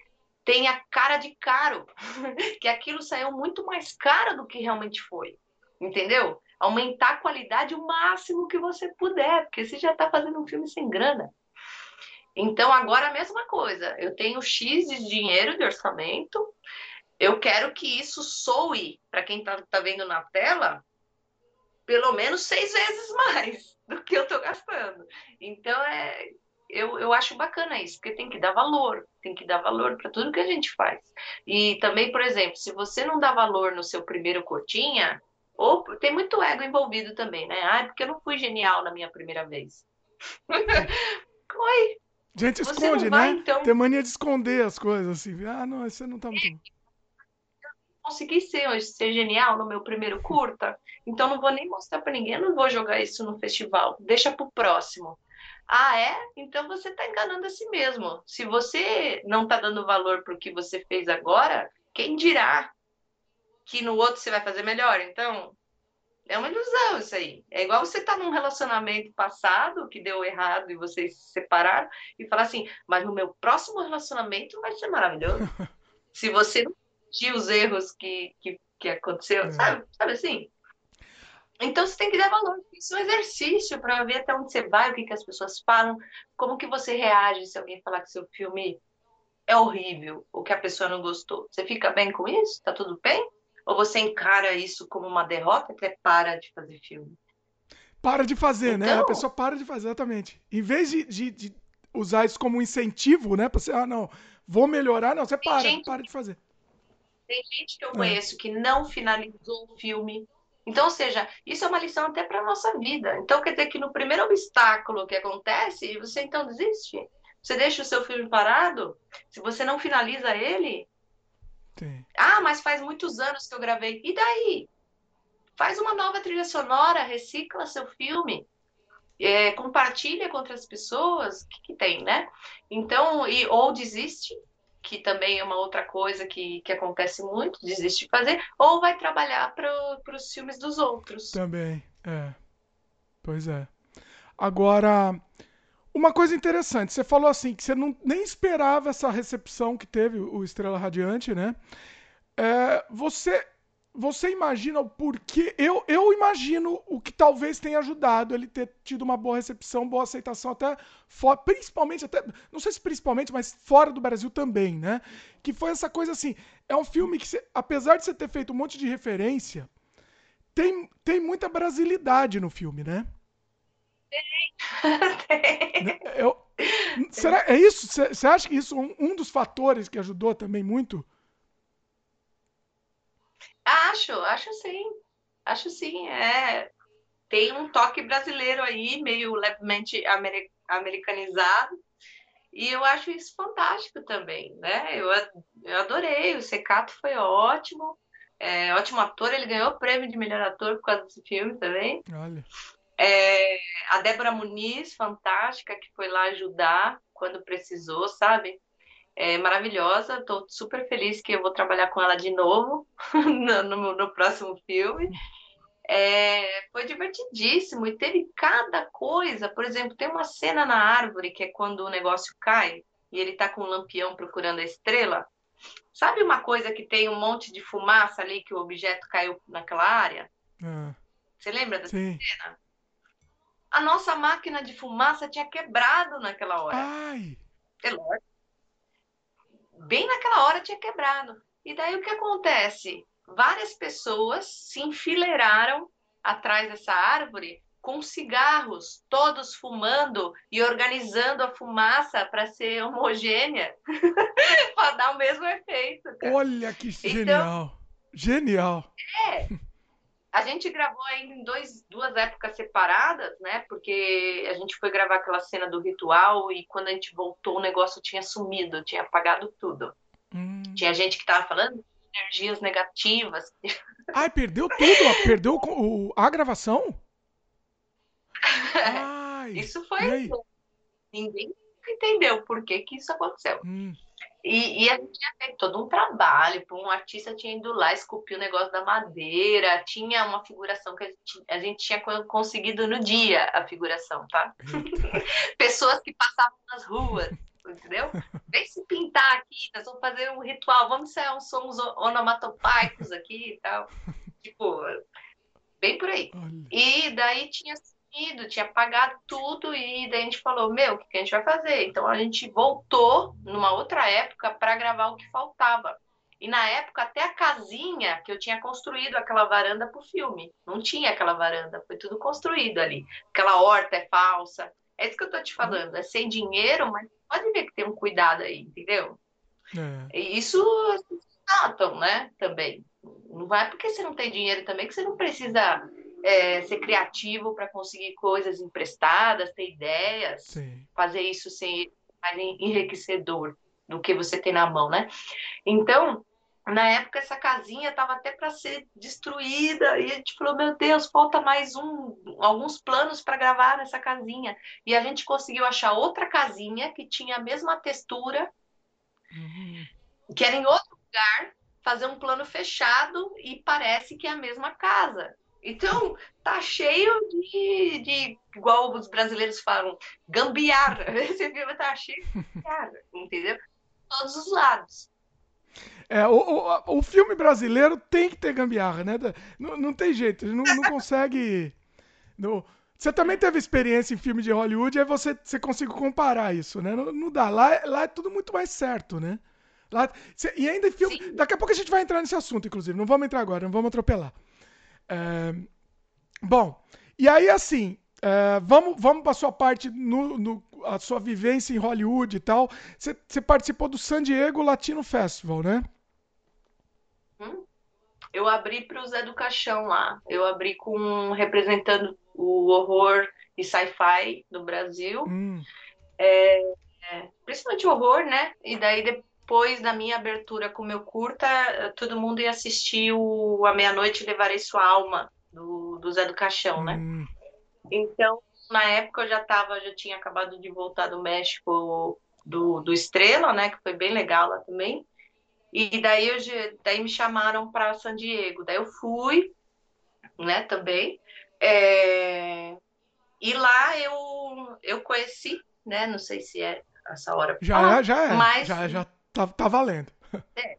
tenha cara de caro, *laughs* que aquilo saiu muito mais caro do que realmente foi, entendeu? Aumentar a qualidade o máximo que você puder, porque você já está fazendo um filme sem grana. Então, agora a mesma coisa. Eu tenho X de dinheiro de orçamento. Eu quero que isso soe para quem está tá vendo na tela pelo menos seis vezes *laughs* mais do que eu estou gastando. Então, é, eu, eu acho bacana isso, porque tem que dar valor, tem que dar valor para tudo que a gente faz. E também, por exemplo, se você não dá valor no seu primeiro cotinha, ou tem muito ego envolvido também, né? Ah, porque eu não fui genial na minha primeira vez. *laughs* Oi, Gente esconde, vai, né? Então... Tem mania de esconder as coisas, assim. Ah, não, você não tá muito. Consegui ser, ser genial no meu primeiro curta, então não vou nem mostrar para ninguém, eu não vou jogar isso no festival, deixa pro próximo. Ah, é? Então você está enganando a si mesmo. Se você não está dando valor para o que você fez agora, quem dirá que no outro você vai fazer melhor? Então, é uma ilusão isso aí. É igual você estar tá num relacionamento passado que deu errado e vocês se separaram e falar assim, mas no meu próximo relacionamento vai ser maravilhoso. *laughs* se você não sentir os erros que, que, que aconteceu, é. sabe? Sabe assim? Então você tem que dar valor. Isso é um exercício para ver até onde você vai, o que, que as pessoas falam, como que você reage se alguém falar que seu filme é horrível ou que a pessoa não gostou. Você fica bem com isso? Tá tudo bem? Ou você encara isso como uma derrota que é para de fazer filme? Para de fazer, então... né? A então pessoa para de fazer, exatamente. Em vez de, de, de usar isso como um incentivo, né? Pra você, ah, não, vou melhorar, não, você para, gente, para de fazer. Tem gente que eu é. conheço é. que não finalizou o filme. Então, ou seja, isso é uma lição até para nossa vida. Então, quer dizer que no primeiro obstáculo que acontece, você então desiste. Você deixa o seu filme parado, se você não finaliza ele, Sim. Ah, mas faz muitos anos que eu gravei. E daí? Faz uma nova trilha sonora, recicla seu filme, é, compartilha com outras pessoas, o que, que, tem, né? Então, e, ou desiste, que também é uma outra coisa que, que acontece muito, desiste de fazer, ou vai trabalhar para os filmes dos outros. Também, é. Pois é. Agora, uma coisa interessante, você falou assim que você não, nem esperava essa recepção que teve o Estrela Radiante, né? É, você você imagina o porquê? Eu, eu imagino o que talvez tenha ajudado ele ter tido uma boa recepção, boa aceitação, até fora, principalmente, até, não sei se principalmente, mas fora do Brasil também, né? Que foi essa coisa assim. É um filme que, você, apesar de você ter feito um monte de referência, tem, tem muita brasilidade no filme, né? Tem. *laughs* Eu, será é isso? Você acha que isso é um, um dos fatores que ajudou também muito? Acho, acho sim. Acho sim. É, tem um toque brasileiro aí, meio levemente americanizado. E eu acho isso fantástico também, né? Eu, eu adorei, o Secato foi ótimo. É, ótimo ator, ele ganhou o prêmio de melhor ator por causa desse filme também. Olha. É, a Débora Muniz, fantástica, que foi lá ajudar quando precisou, sabe? É maravilhosa, estou super feliz que eu vou trabalhar com ela de novo *laughs* no, no, próximo filme. É, foi divertidíssimo e teve cada coisa. Por exemplo, tem uma cena na árvore que é quando o negócio cai e ele está com um lampião procurando a estrela. Sabe uma coisa que tem um monte de fumaça ali que o objeto caiu naquela área? É. Você lembra dessa Sim. cena? a nossa máquina de fumaça tinha quebrado naquela hora. Ai. É lógico. Bem naquela hora tinha quebrado. E daí o que acontece? Várias pessoas se enfileiraram atrás dessa árvore com cigarros, todos fumando e organizando a fumaça para ser homogênea, *laughs* para dar o mesmo efeito. Cara. Olha que então, genial! Genial! É, a gente gravou ainda em dois, duas épocas separadas, né? Porque a gente foi gravar aquela cena do ritual e quando a gente voltou o negócio tinha sumido, tinha apagado tudo. Hum. Tinha gente que tava falando de energias negativas. *laughs* Ai, perdeu tudo? perdeu o, a gravação? *laughs* Ai, isso foi. Ninguém entendeu por que, que isso aconteceu. Hum. E, e, a gente tinha feito todo um trabalho, um artista tinha ido lá, esculpir o negócio da madeira, tinha uma figuração que a gente, a gente tinha conseguido no dia, a figuração, tá? *laughs* Pessoas que passavam nas ruas, entendeu? Vem se pintar aqui, nós vamos fazer um ritual, vamos ensaiar uns sons onomatopaicos aqui e tal. Tipo, bem por aí. E daí tinha ido, tinha pagado tudo e daí a gente falou, meu, o que a gente vai fazer? Então a gente voltou numa outra época para gravar o que faltava. E na época até a casinha que eu tinha construído aquela varanda pro filme, não tinha aquela varanda, foi tudo construído ali. Aquela horta é falsa. É isso que eu tô te falando, é sem dinheiro, mas pode ver que tem um cuidado aí, entendeu? É. E isso notam, né, também. Não vai porque você não tem dinheiro também que você não precisa é, ser criativo para conseguir coisas emprestadas, ter ideias, Sim. fazer isso sem mais enriquecedor do que você tem na mão, né? Então, na época essa casinha estava até para ser destruída e a gente falou meu Deus falta mais um alguns planos para gravar nessa casinha e a gente conseguiu achar outra casinha que tinha a mesma textura uhum. que era em outro lugar fazer um plano fechado e parece que é a mesma casa então, tá cheio de, de igual os brasileiros falam, gambiarra. *laughs* Esse filme tá cheio de gambiarra, entendeu? Todos os lados. É, o, o, o filme brasileiro tem que ter gambiarra, né? Não, não tem jeito, não, não consegue. Você também teve experiência em filme de Hollywood, aí você, você consegue comparar isso, né? Não, não dá. Lá, lá é tudo muito mais certo, né? Lá, e ainda em filme. Sim. Daqui a pouco a gente vai entrar nesse assunto, inclusive. Não vamos entrar agora, não vamos atropelar. É, bom, e aí assim, é, vamos, vamos para a sua parte, no, no, a sua vivência em Hollywood e tal. Você participou do San Diego Latino Festival, né? Hum? Eu abri para o Zé do Caixão lá. Eu abri com representando o horror e sci-fi do Brasil. Hum. É, é, principalmente horror, né? E daí depois da minha abertura com o meu curta, todo mundo ia assistir o A Meia-Noite Levarei Sua Alma, do, do Zé do Caixão, né? Hum. Então, na época eu já tava, já tinha acabado de voltar do México do, do Estrela, né? Que foi bem legal lá também. E daí, eu, daí me chamaram para San Diego. Daí eu fui, né, também. É... E lá eu, eu conheci, né? Não sei se é essa hora. Já é, já é. Mas... Já, já Tá, tá valendo. É.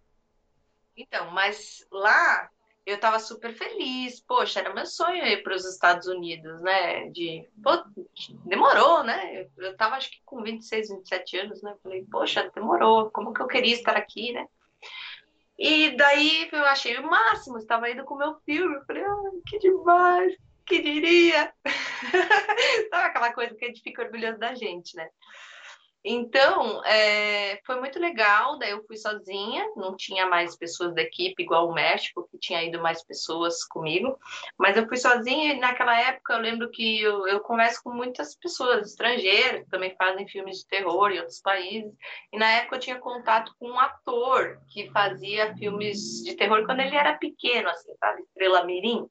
Então, mas lá eu tava super feliz. Poxa, era meu sonho ir para os Estados Unidos, né? De, pô, demorou, né? Eu tava acho que com 26, 27 anos, né? Falei, poxa, demorou. Como que eu queria estar aqui, né? E daí eu achei o máximo, estava indo com meu filme. Eu falei, ai, que demais, que diria. *laughs* Sabe aquela coisa que a gente fica orgulhoso da gente, né? Então, é, foi muito legal. Daí eu fui sozinha, não tinha mais pessoas da equipe, igual o México, que tinha ido mais pessoas comigo. Mas eu fui sozinha e naquela época eu lembro que eu, eu converso com muitas pessoas estrangeiras, que também fazem filmes de terror em outros países. E na época eu tinha contato com um ator que fazia filmes de terror quando ele era pequeno, assim, sabe? Estrela Mirim.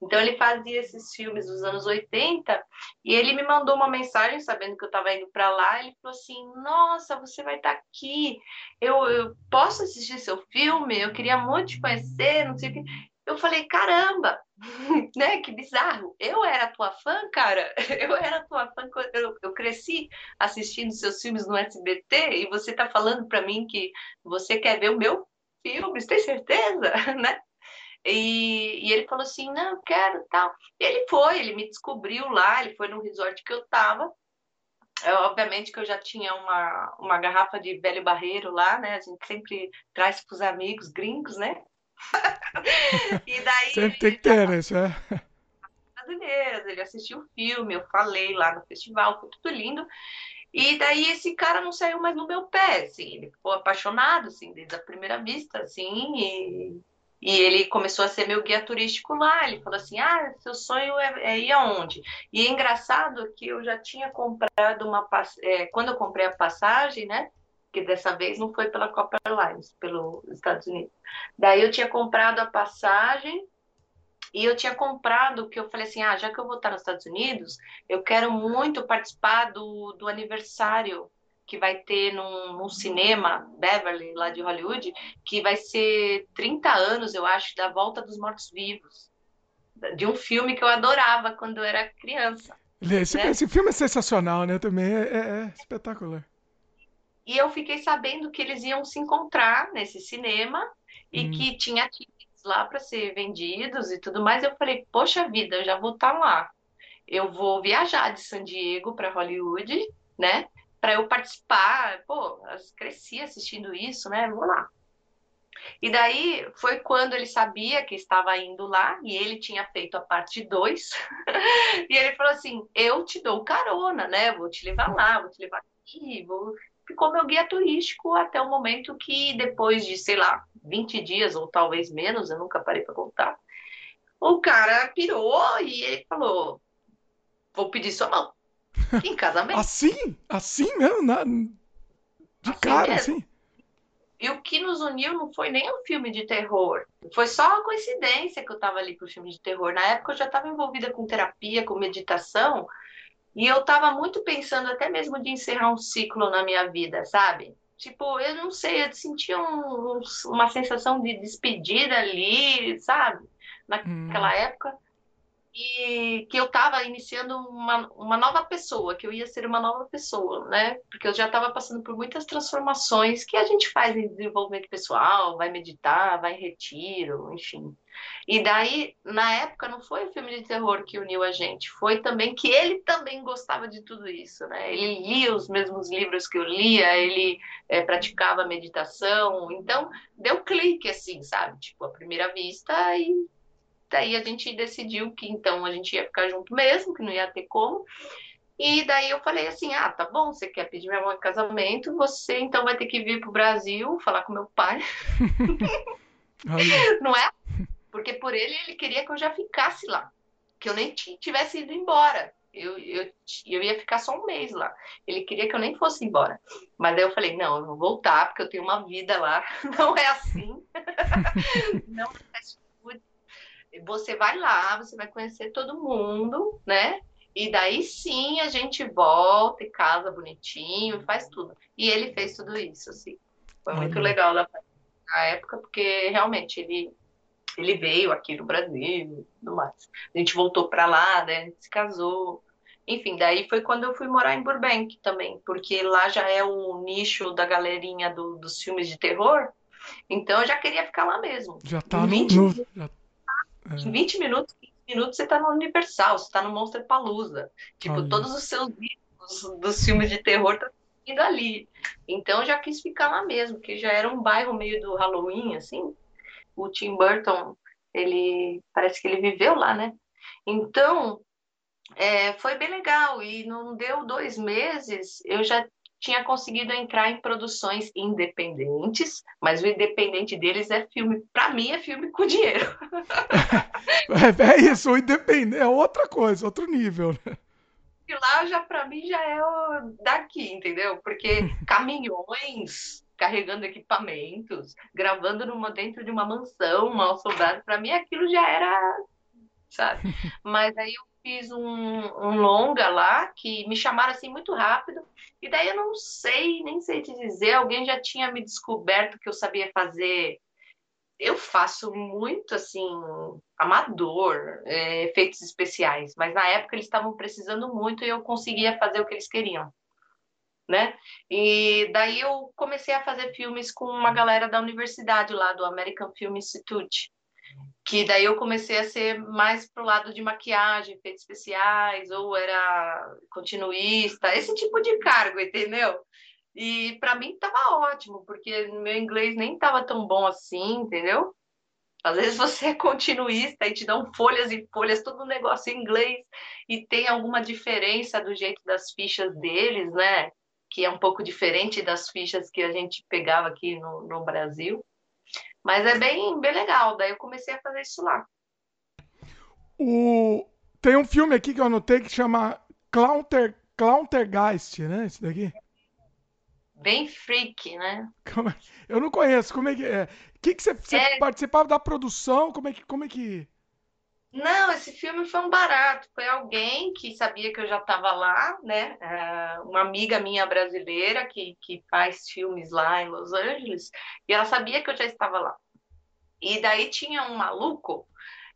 Então ele fazia esses filmes dos anos 80 e ele me mandou uma mensagem sabendo que eu estava indo para lá. Ele falou assim: Nossa, você vai estar tá aqui. Eu, eu posso assistir seu filme? Eu queria muito te conhecer, não sei o que. Eu falei: Caramba, *laughs* né? Que bizarro. Eu era tua fã, cara. *laughs* Eu era tua fã. Eu, eu cresci assistindo seus filmes no SBT e você está falando para mim que você quer ver o meu filme. Tem certeza, *laughs* né? E, e, ele falou assim, não, eu quero tal. E ele foi, ele me descobriu lá, ele foi no resort que eu tava. É, obviamente que eu já tinha uma, uma garrafa de velho barreiro lá, né? A gente sempre traz para os amigos gringos, né? *laughs* e daí. Sempre tem que ter, né? É. Brasileiras, ele assistiu o filme, eu falei lá no festival, foi tudo lindo. E daí esse cara não saiu mais no meu pé, assim, ele ficou apaixonado, assim, desde a primeira vista, assim, e e ele começou a ser meu guia turístico lá. Ele falou assim: Ah, seu sonho é, é ir aonde? E é engraçado que eu já tinha comprado uma. É, quando eu comprei a passagem, né? Que dessa vez não foi pela Copa Airlines, pelos Estados Unidos. Daí eu tinha comprado a passagem e eu tinha comprado que eu falei assim: ah, já que eu vou estar nos Estados Unidos, eu quero muito participar do, do aniversário que vai ter num, num, cinema, Beverly, lá de Hollywood, que vai ser 30 anos, eu acho, da Volta dos Mortos-Vivos. De um filme que eu adorava quando eu era criança. Esse, né? esse filme é sensacional, né? Também é, é, é espetacular. E eu fiquei sabendo que eles iam se encontrar nesse cinema e hum. que tinha tickets lá para ser vendidos e tudo mais. Eu falei, poxa vida, eu já vou estar tá lá. Eu vou viajar de San Diego para Hollywood, né? Para eu participar. Pô, eu cresci assistindo isso, né? Vou lá. E daí foi quando ele sabia que estava indo lá e ele tinha feito a parte 2. *laughs* e ele falou assim: Eu te dou carona, né? Vou te levar lá, vou te levar aqui, vou ficou meu guia turístico até o momento que, depois de, sei lá, 20 dias ou talvez menos, eu nunca parei para contar, o cara pirou e ele falou: Vou pedir sua mão. *laughs* Em casamento. assim? Assim mesmo? Na... De assim cara, mesmo. assim? E o que nos uniu não foi nem um filme de terror. Foi só uma coincidência que eu estava ali com o filme de terror. Na época eu já estava envolvida com terapia, com meditação. E eu estava muito pensando até mesmo de encerrar um ciclo na minha vida, sabe? Tipo, eu não sei, eu sentia um, uma sensação de despedida ali, sabe? Naquela hum. época e que eu estava iniciando uma, uma nova pessoa, que eu ia ser uma nova pessoa, né? Porque eu já estava passando por muitas transformações que a gente faz em desenvolvimento pessoal, vai meditar, vai em retiro, enfim. E daí, na época, não foi o filme de terror que uniu a gente, foi também que ele também gostava de tudo isso, né? Ele lia os mesmos livros que eu lia, ele é, praticava meditação, então deu clique, assim, sabe? Tipo, à primeira vista e daí a gente decidiu que então a gente ia ficar junto mesmo, que não ia ter como. E daí eu falei assim: ah, tá bom, você quer pedir minha mão em casamento, você então vai ter que vir pro Brasil falar com meu pai. *laughs* não é? Porque por ele, ele queria que eu já ficasse lá, que eu nem tivesse ido embora. Eu, eu, eu ia ficar só um mês lá. Ele queria que eu nem fosse embora. Mas daí eu falei: não, eu vou voltar, porque eu tenho uma vida lá. *laughs* Não é assim. *laughs* não é você vai lá, você vai conhecer todo mundo, né? E daí sim a gente volta e casa bonitinho, faz tudo. E ele fez tudo isso, assim. Foi muito uhum. legal na época, porque realmente ele, ele veio aqui no Brasil e tudo mais. A gente voltou para lá, né? A gente se casou. Enfim, daí foi quando eu fui morar em Burbank também, porque lá já é o nicho da galerinha do, dos filmes de terror. Então eu já queria ficar lá mesmo. Já tá no, no já em 20 minutos, 15 minutos, você está no Universal, você está no Monster Palooza. Tipo, Olha. todos os seus vídeos dos filmes de terror estão indo ali. Então, já quis ficar lá mesmo, que já era um bairro meio do Halloween, assim. O Tim Burton, ele parece que ele viveu lá, né? Então, é, foi bem legal. E não deu dois meses, eu já tinha conseguido entrar em produções independentes, mas o independente deles é filme, para mim é filme com dinheiro. *laughs* é, é, isso, o independente é outra coisa, outro nível. Né? E lá já para mim já é o daqui, entendeu? Porque *laughs* caminhões carregando equipamentos, gravando numa dentro de uma mansão mal assombrada, para mim aquilo já era, sabe? *laughs* Mas aí fiz um, um longa lá que me chamaram assim muito rápido e daí eu não sei, nem sei te dizer, alguém já tinha me descoberto que eu sabia fazer. Eu faço muito assim, amador, é, efeitos especiais, mas na época eles estavam precisando muito e eu conseguia fazer o que eles queriam. Né? E daí eu comecei a fazer filmes com uma galera da universidade lá do American Film Institute que daí eu comecei a ser mais pro lado de maquiagem, efeitos especiais, ou era continuista, esse tipo de cargo, entendeu? E para mim tava ótimo, porque meu inglês nem tava tão bom assim, entendeu? Às vezes você é continuista e te dão folhas e folhas, todo um negócio em inglês, e tem alguma diferença do jeito das fichas deles, né? Que é um pouco diferente das fichas que a gente pegava aqui no, no Brasil. Mas é bem, bem legal. Daí eu comecei a fazer isso lá. O... Tem um filme aqui que eu anotei que chama Clownter... Clowntergeist, né? Esse daqui. Bem freak, né? É? Eu não conheço. Como é que é? Que que você, você é... participava da produção? Como é que. Como é que... Não, esse filme foi um barato. Foi alguém que sabia que eu já estava lá, né? É, uma amiga minha brasileira que, que faz filmes lá em Los Angeles, e ela sabia que eu já estava lá. E daí tinha um maluco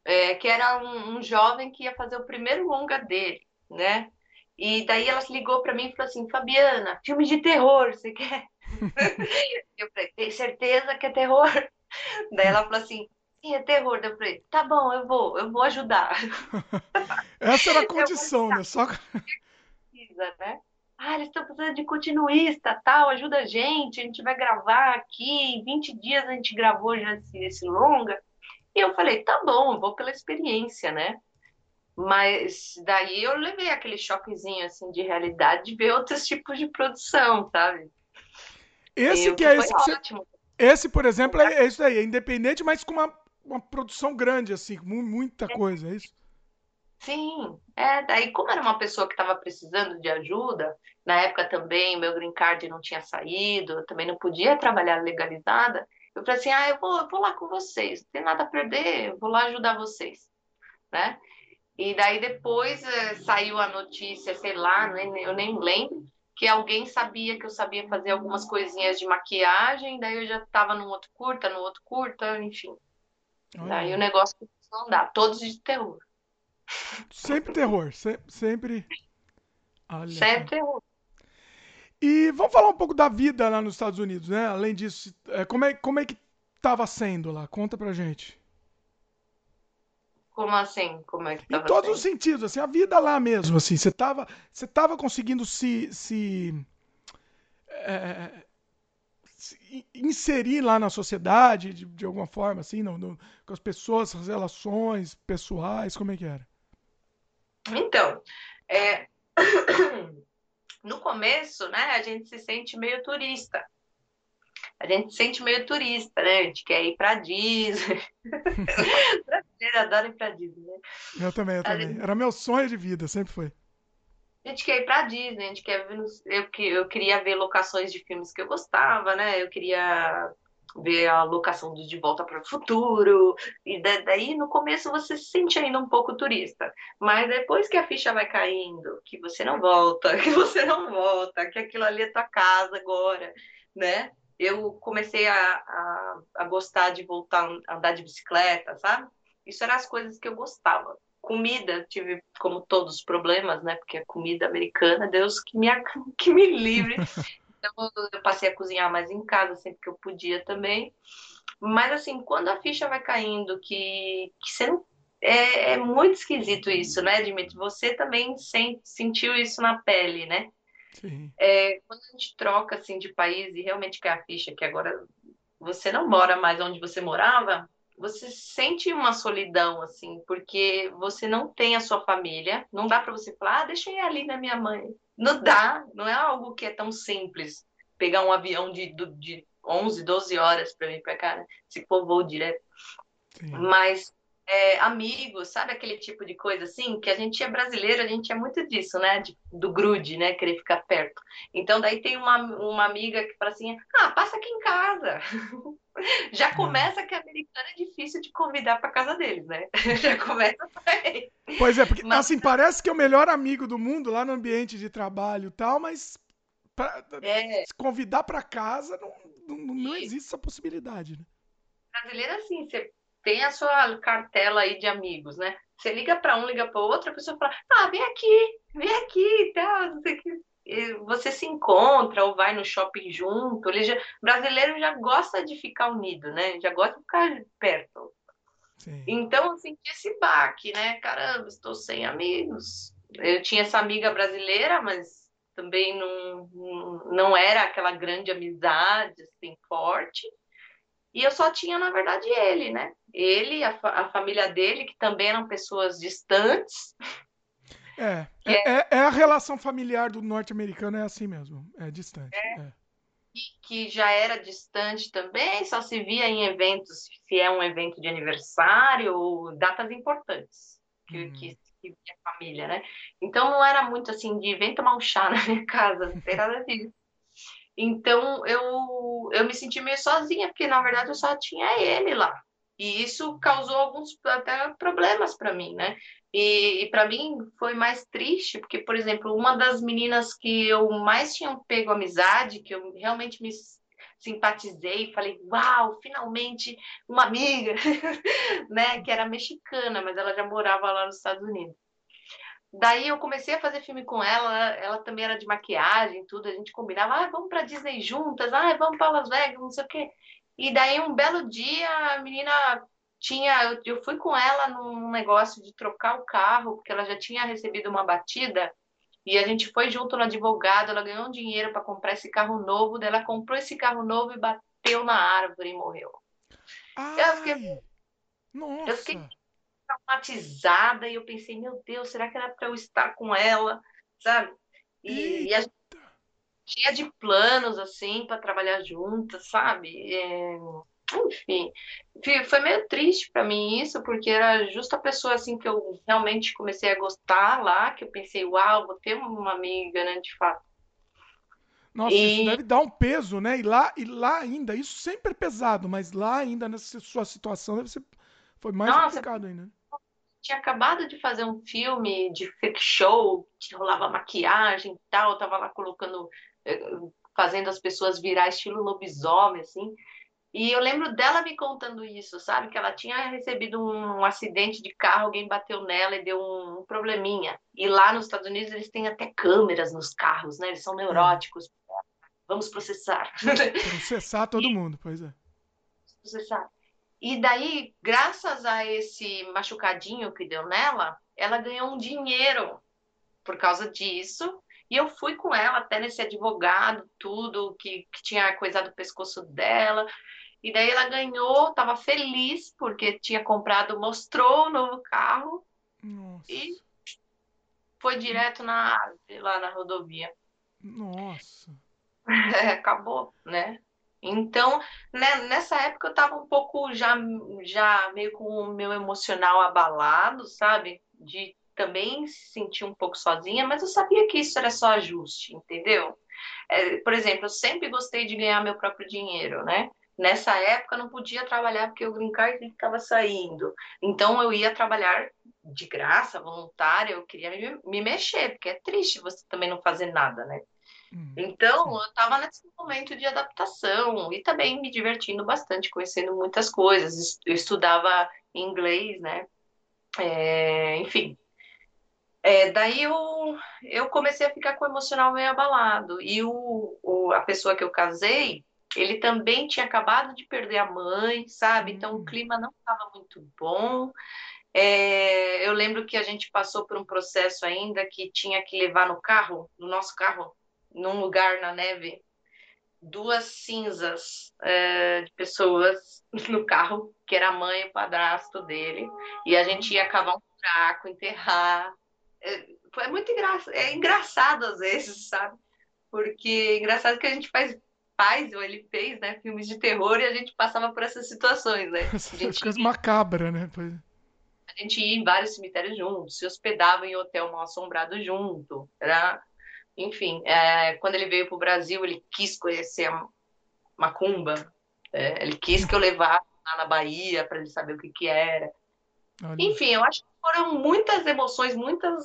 é, que era um, um, jovem que ia fazer o primeiro longa dele, né? E daí ela ligou para mim e falou assim: Fabiana, filme de terror, você quer? *laughs* eu falei: tem certeza que é terror? Daí ela falou assim: sim, é terror. Daí eu falei: tá bom, eu vou, eu vou ajudar. *laughs* Essa era a condição, né? Só. Precisa, né? Ah, eles estão precisando de continuista, tal, ajuda a gente, a gente vai gravar aqui, em 20 dias a gente gravou já esse, esse longa. E eu falei, tá bom, vou pela experiência, né? Mas daí eu levei aquele choquezinho assim de realidade de ver outros tipos de produção, sabe? Esse e que é esse, esse, por exemplo, é, é isso aí, é independente, mas com uma, uma produção grande, assim, muita é. coisa, é isso? Sim, é, daí como era uma pessoa que estava precisando de ajuda, na época também meu green card não tinha saído, eu também não podia trabalhar legalizada, eu falei assim, ah, eu vou, eu vou lá com vocês, não tem nada a perder, eu vou lá ajudar vocês, né? E daí depois é, saiu a notícia, sei lá, nem, eu nem lembro, que alguém sabia que eu sabia fazer algumas coisinhas de maquiagem, daí eu já estava num outro curta, no outro curta, enfim. Daí o negócio a andar, todos de terror. Sempre terror, se, sempre. Olha. Sempre terror. E vamos falar um pouco da vida lá nos Estados Unidos, né? Além disso, é, como é, como é que estava sendo lá? Conta pra gente. Como assim? Como é que Em todos sendo? os sentidos, assim, a vida lá mesmo, assim, você estava você tava conseguindo se, se, é, se, inserir lá na sociedade de, de alguma forma, assim, no, no, com as pessoas, as relações pessoais, como é que era? Então, é... *coughs* no começo, né, a gente se sente meio turista. A gente se sente meio turista, né? A gente quer ir pra Disney. *laughs* Brasileiro adora ir pra Disney, né? Eu também, eu também. Gente... Era meu sonho de vida, sempre foi. A gente quer ir pra Disney, a gente quer ver. Eu, eu queria ver locações de filmes que eu gostava, né? Eu queria ver a locação do De Volta para o Futuro, e daí no começo você se sente ainda um pouco turista, mas depois que a ficha vai caindo, que você não volta, *laughs* que você não volta, que aquilo ali é tua casa agora, né? Eu comecei a, a, a gostar de voltar a andar de bicicleta, sabe? Isso eram as coisas que eu gostava. Comida, tive como todos os problemas, né? Porque a comida americana, Deus que me, *laughs* que me livre. Então eu passei a cozinhar mais em casa sempre que eu podia também. Mas assim, quando a ficha vai caindo, que, que você não. É, é muito esquisito isso, né, Dimitri? Você também sent, sentiu isso na pele, né? Sim. É, quando a gente troca assim de país e realmente quer a ficha, que agora você não mora mais onde você morava, você sente uma solidão assim, porque você não tem a sua família, não dá para você falar, ah, deixa eu ir ali na minha mãe. Não dá, não é algo que é tão simples. Pegar um avião de, de 11, 12 horas para vir para cá, né? se for voo direto. Sim. Mas é, amigos, sabe aquele tipo de coisa assim? Que a gente é brasileiro, a gente é muito disso, né? De, do grude, né? Querer ficar perto. Então, daí tem uma, uma amiga que fala assim: ah, passa aqui em casa. *laughs* Já é. começa que a americana é difícil de convidar para casa deles, né? *laughs* Já começa por aí. Pois é, porque mas... assim, parece que é o melhor amigo do mundo lá no ambiente de trabalho e tal, mas pra, é. se convidar para casa não, não, não existe essa possibilidade, né? Brasileiro, assim, você tem a sua cartela aí de amigos, né? Você liga para um, liga para outro, a pessoa fala: ah, vem aqui, vem aqui, tá, você se encontra ou vai no shopping junto. Ele já, brasileiro já gosta de ficar unido, né? Já gosta de ficar perto. Sim. Então, assim, esse baque, né? Caramba, estou sem amigos. Eu tinha essa amiga brasileira, mas também não, não era aquela grande amizade, assim, forte. E eu só tinha, na verdade, ele, né? Ele, a, a família dele, que também eram pessoas distantes. *laughs* É, é, é, é, a relação familiar do norte-americano é assim mesmo, é distante. É. é. Que, já era distante também, só se via em eventos, se é um evento de aniversário ou datas importantes que, hum. que, que via a família, né? Então não era muito assim de vem tomar um chá na minha casa, não tem nada disso. Então eu, eu me senti meio sozinha, porque na verdade eu só tinha ele lá. E isso causou alguns até problemas para mim, né? E, e para mim foi mais triste, porque, por exemplo, uma das meninas que eu mais tinha pego amizade, que eu realmente me simpatizei, falei, uau, finalmente uma amiga, *laughs* né, que era mexicana, mas ela já morava lá nos Estados Unidos. Daí eu comecei a fazer filme com ela, ela também era de maquiagem, tudo, a gente combinava, ah, vamos para Disney juntas, ah, vamos para Las Vegas, não sei o quê. E daí um belo dia a menina tinha, eu, eu fui com ela num negócio de trocar o carro, porque ela já tinha recebido uma batida, e a gente foi junto no advogado, ela ganhou um dinheiro para comprar esse carro novo, daí ela comprou esse carro novo e bateu na árvore e morreu. Ai, eu fiquei, nossa. eu fiquei traumatizada e eu pensei, meu Deus, será que era para eu estar com ela, sabe? E, e a gente tinha de planos assim para trabalhar juntas, sabe? É enfim, foi meio triste para mim isso, porque era justo a pessoa assim que eu realmente comecei a gostar lá, que eu pensei, uau, vou ter uma amiga, né, de fato. Nossa, e... isso deve dar um peso, né? E lá, e lá ainda, isso sempre é pesado, mas lá ainda nessa sua situação deve ser foi mais Nossa, complicado ainda. Tinha acabado de fazer um filme de fake show, que rolava maquiagem e tal, eu tava lá colocando, eh, fazendo as pessoas virar estilo lobisomem, assim. E eu lembro dela me contando isso, sabe? Que ela tinha recebido um, acidente de carro, alguém bateu nela e deu um, um, probleminha. E lá nos Estados Unidos eles têm até câmeras nos carros, né? Eles são neuróticos. Vamos processar. *laughs* Processar todo e, mundo, pois é. Processar. E daí, graças a esse machucadinho que deu nela, ela ganhou um dinheiro por causa disso. E eu fui com ela até nesse advogado, tudo, que, que tinha coisado o pescoço dela. E daí ela ganhou, estava feliz porque tinha comprado, mostrou o novo carro Nossa. e foi direto na árvore, lá na rodovia. Nossa. É, *laughs* acabou, né? Então, né, nessa época eu estava um pouco já, já meio com o meu emocional abalado, sabe? De também se sentir um pouco sozinha, mas eu sabia que isso era só ajuste, entendeu? É, por exemplo, eu sempre gostei de ganhar meu próprio dinheiro, né? Nessa época eu não podia trabalhar porque o green card estava saindo. Então eu ia trabalhar de graça, voluntária, eu queria me, me mexer, porque é triste você também não fazer nada, né? Hum, então, eu estava nesse momento de adaptação e também me divertindo bastante, conhecendo muitas coisas. Eu estudava inglês, né? É, enfim. É, daí eu, eu comecei a ficar com o emocional meio abalado. E o, o, a pessoa que eu casei, ele também tinha acabado de perder a mãe, sabe? Então o hum. clima não estava muito bom. É, eu lembro que a gente passou por um processo ainda que tinha que levar no carro, no nosso carro, num lugar na neve, duas cinzas é, de pessoas *laughs* no carro, que era a mãe e o padrasto dele, e a gente ia cavar um buraco, enterrar. É, é muito engraçado, é engraçado às vezes, *laughs* sabe? Porque é engraçado que a gente faz faz, ou ele fez, né, filmes de terror e a gente passava por essas situações, né? *laughs* Essas gente... coisas macabras, né? Pois... A gente ia em vários cemitérios juntos, se hospedava em hotel mal assombrado junto, era... Enfim, é, quando ele veio para o Brasil, ele quis conhecer a Macumba, é, ele quis que eu levasse lá na Bahia para ele saber o que que era. Olha. Enfim, eu acho que foram muitas emoções, muitas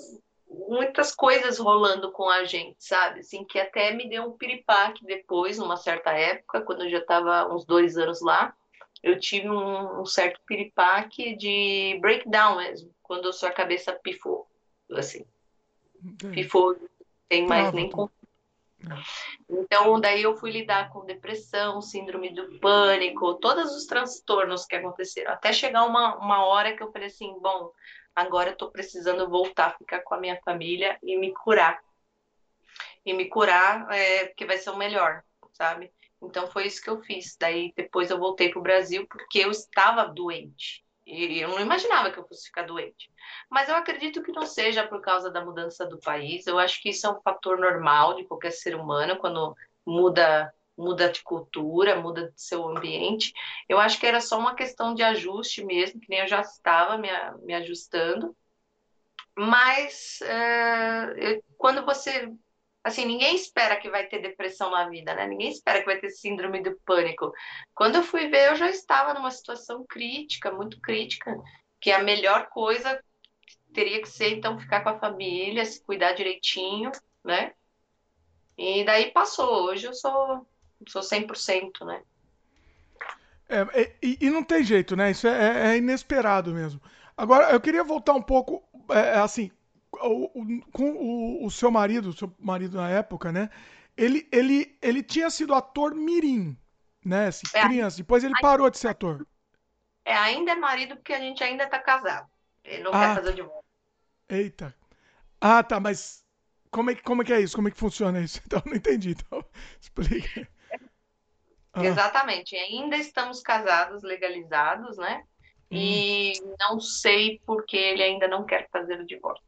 muitas coisas rolando com a gente, sabe? Assim, que até me deu um piripaque depois, numa certa época, quando eu já estava uns dois anos lá, eu tive um, um, certo piripaque de breakdown mesmo, quando a sua cabeça pifou, assim. Pifou, tem mais nem com... Então, daí eu fui lidar com depressão, síndrome do pânico, todos os transtornos que aconteceram, até chegar uma, uma hora que eu falei assim, bom, agora eu estou precisando voltar a ficar com a minha família e me curar. E me curar é, porque vai ser o melhor, sabe? Então foi isso que eu fiz. Daí depois eu voltei para o Brasil porque eu estava doente. E eu não imaginava que eu fosse ficar doente. Mas eu acredito que não seja por causa da mudança do país. Eu acho que isso é um fator normal de qualquer ser humano quando muda muda de cultura, muda de seu ambiente. Eu acho que era só uma questão de ajuste mesmo, que nem eu já estava me, me ajustando. Mas eu, quando você Assim, ninguém espera que vai ter depressão na vida, né? Ninguém espera que vai ter síndrome do pânico. Quando eu fui ver, eu já estava numa situação crítica, muito crítica, que a melhor coisa teria que ser, então, ficar com a família, se cuidar direitinho, né? E daí passou. Hoje eu sou, sou 100%, né? É, é, e, e, não tem jeito, né? Isso é, é, é inesperado mesmo. Agora, eu queria voltar um pouco, é, assim, o, o, com o, o, seu marido, o seu marido na época, né? Ele, ele, ele tinha sido ator mirim, né? Assim, é, criança. Depois ele parou de ser ator. É, ainda é marido porque a gente ainda tá casado. Ele não ah, quer fazer de volta. Eita. Ah, tá, mas como é, como é que é isso? Como é que funciona isso? *laughs* Então, não entendi. Então, *laughs* explica. Ah. Exatamente. Ainda estamos casados, legalizados, né? E hum. não sei porque ele ainda não quer fazer o divórcio.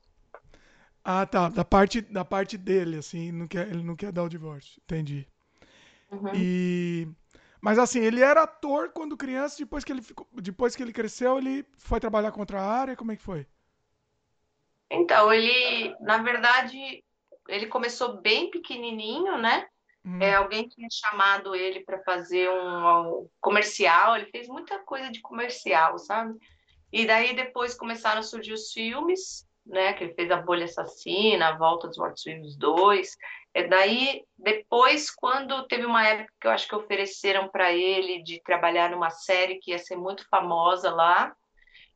Ah, tá. Da parte, da parte dele, assim, não quer, ele não quer dar o divórcio. Entendi. Uhum. E... Mas assim, ele era ator quando criança, depois que ele ficou, depois que ele cresceu, ele foi trabalhar contra a área, como é que foi? Então, ele, na verdade, ele começou bem pequenininho, né? Hum. É, alguém tinha chamado ele para fazer um, um, comercial, ele fez muita coisa de comercial, sabe? E daí depois começaram a surgir os filmes, né? Que ele fez A Bolha Assassina, A Volta dos Mortos Vivos 2. É daí, depois, quando teve uma época que eu acho que ofereceram para ele de trabalhar numa série que ia ser muito famosa lá,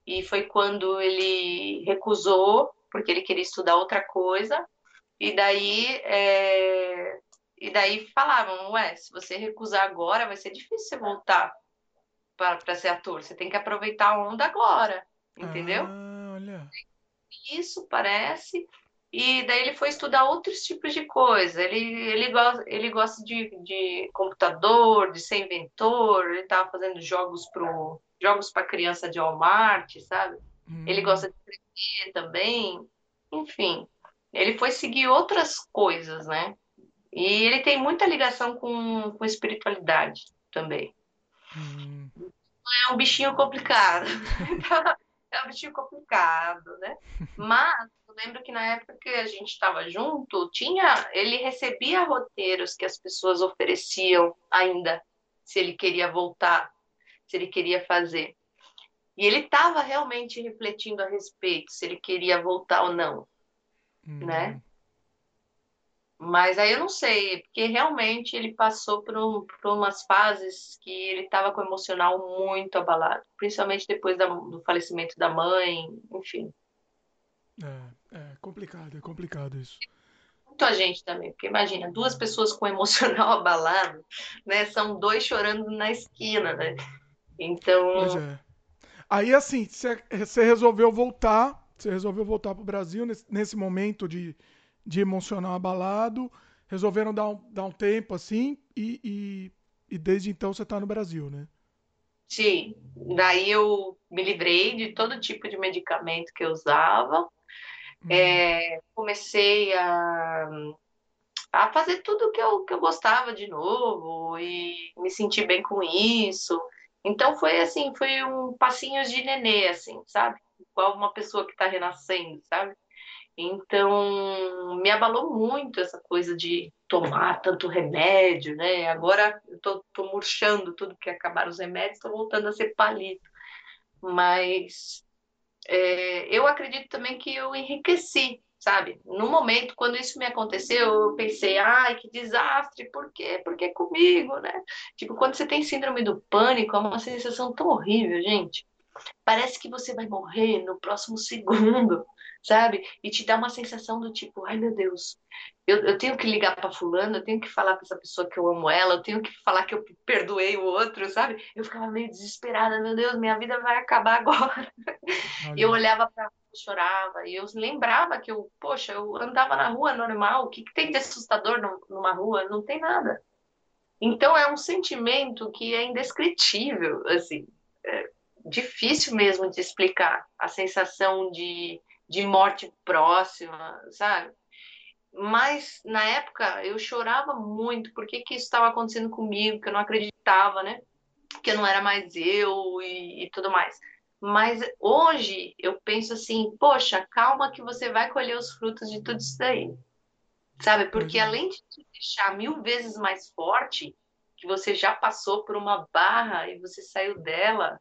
e foi quando ele recusou, porque ele queria estudar outra coisa, e daí, é... e daí falavam, ué, se você recusar agora, vai ser difícil você voltar para ser ator, você tem que aproveitar a onda agora, entendeu? Ah, olha isso, parece. E daí ele foi estudar outros tipos de coisa. Ele, ele, gosta, ele gosta de, de computador, de ser inventor, ele estava fazendo jogos pro jogos para criança de Walmart, sabe? Hum. Ele gosta de escrever também. Enfim, ele foi seguir outras coisas, né? E ele tem muita ligação com, com espiritualidade também. Hum. É um bichinho complicado. *laughs* É um bichinho complicado, né? *laughs* Mas eu lembro que na época que a gente estava junto, tinha, ele recebia roteiros que as pessoas ofereciam ainda, se ele queria voltar, se ele queria fazer. E ele estava realmente refletindo a respeito, se ele queria voltar ou não, hum. né? Mas aí eu não sei, porque realmente ele passou por, um, por umas fases que ele estava com o emocional muito abalado, principalmente depois da, do falecimento da mãe, enfim. É, é complicado, é complicado isso. Muito a gente também, porque imagina, duas pessoas com o emocional *laughs* abalado, né? São dois chorando na esquina, né? Então. Pois é. Aí assim, você resolveu voltar, você resolveu voltar para o Brasil nesse, nesse momento de de emocional abalado, resolveram dar um, dar um tempo assim e, e, e desde então você está no Brasil, né? Sim, daí eu me livrei de todo tipo de medicamento que eu usava, uhum. é, comecei a, a fazer tudo que eu, que eu gostava de novo e me sentir bem com isso. Então foi assim, foi um passinho de nenê, assim, sabe? Igual uma pessoa que está renascendo, sabe? Então, me abalou muito essa coisa de tomar tanto remédio, né? Agora eu tô, tô murchando tudo que acabaram os remédios, tô voltando a ser palito. Mas é, eu acredito também que eu enriqueci, sabe? No momento, quando isso me aconteceu, eu pensei, ai, que desastre, por quê? Por que comigo, né? Tipo, quando você tem síndrome do pânico, é uma sensação tão horrível, gente. Parece que você vai morrer no próximo *laughs* segundo sabe? E te dá uma sensação do tipo, ai meu Deus, eu, eu tenho que ligar para fulano, eu tenho que falar para essa pessoa que eu amo ela, eu tenho que falar que eu perdoei o outro, sabe? Eu ficava meio desesperada, meu Deus, minha vida vai acabar agora. *laughs* Olha. Eu olhava para chorava e eu lembrava que eu, poxa, eu andava na rua normal, o que, que tem de assustador numa rua? Não tem nada. Então é um sentimento que é indescritível, assim, é difícil mesmo de explicar a sensação de de morte próxima, sabe? Mas na época eu chorava muito porque que isso estava acontecendo comigo, que eu não acreditava, né? Que eu não era mais eu e, e tudo mais. Mas hoje eu penso assim, poxa, calma que você vai colher os frutos de tudo isso daí. sabe? Porque uhum. além de te deixar mil vezes mais forte, que você já passou por uma barra e você saiu dela,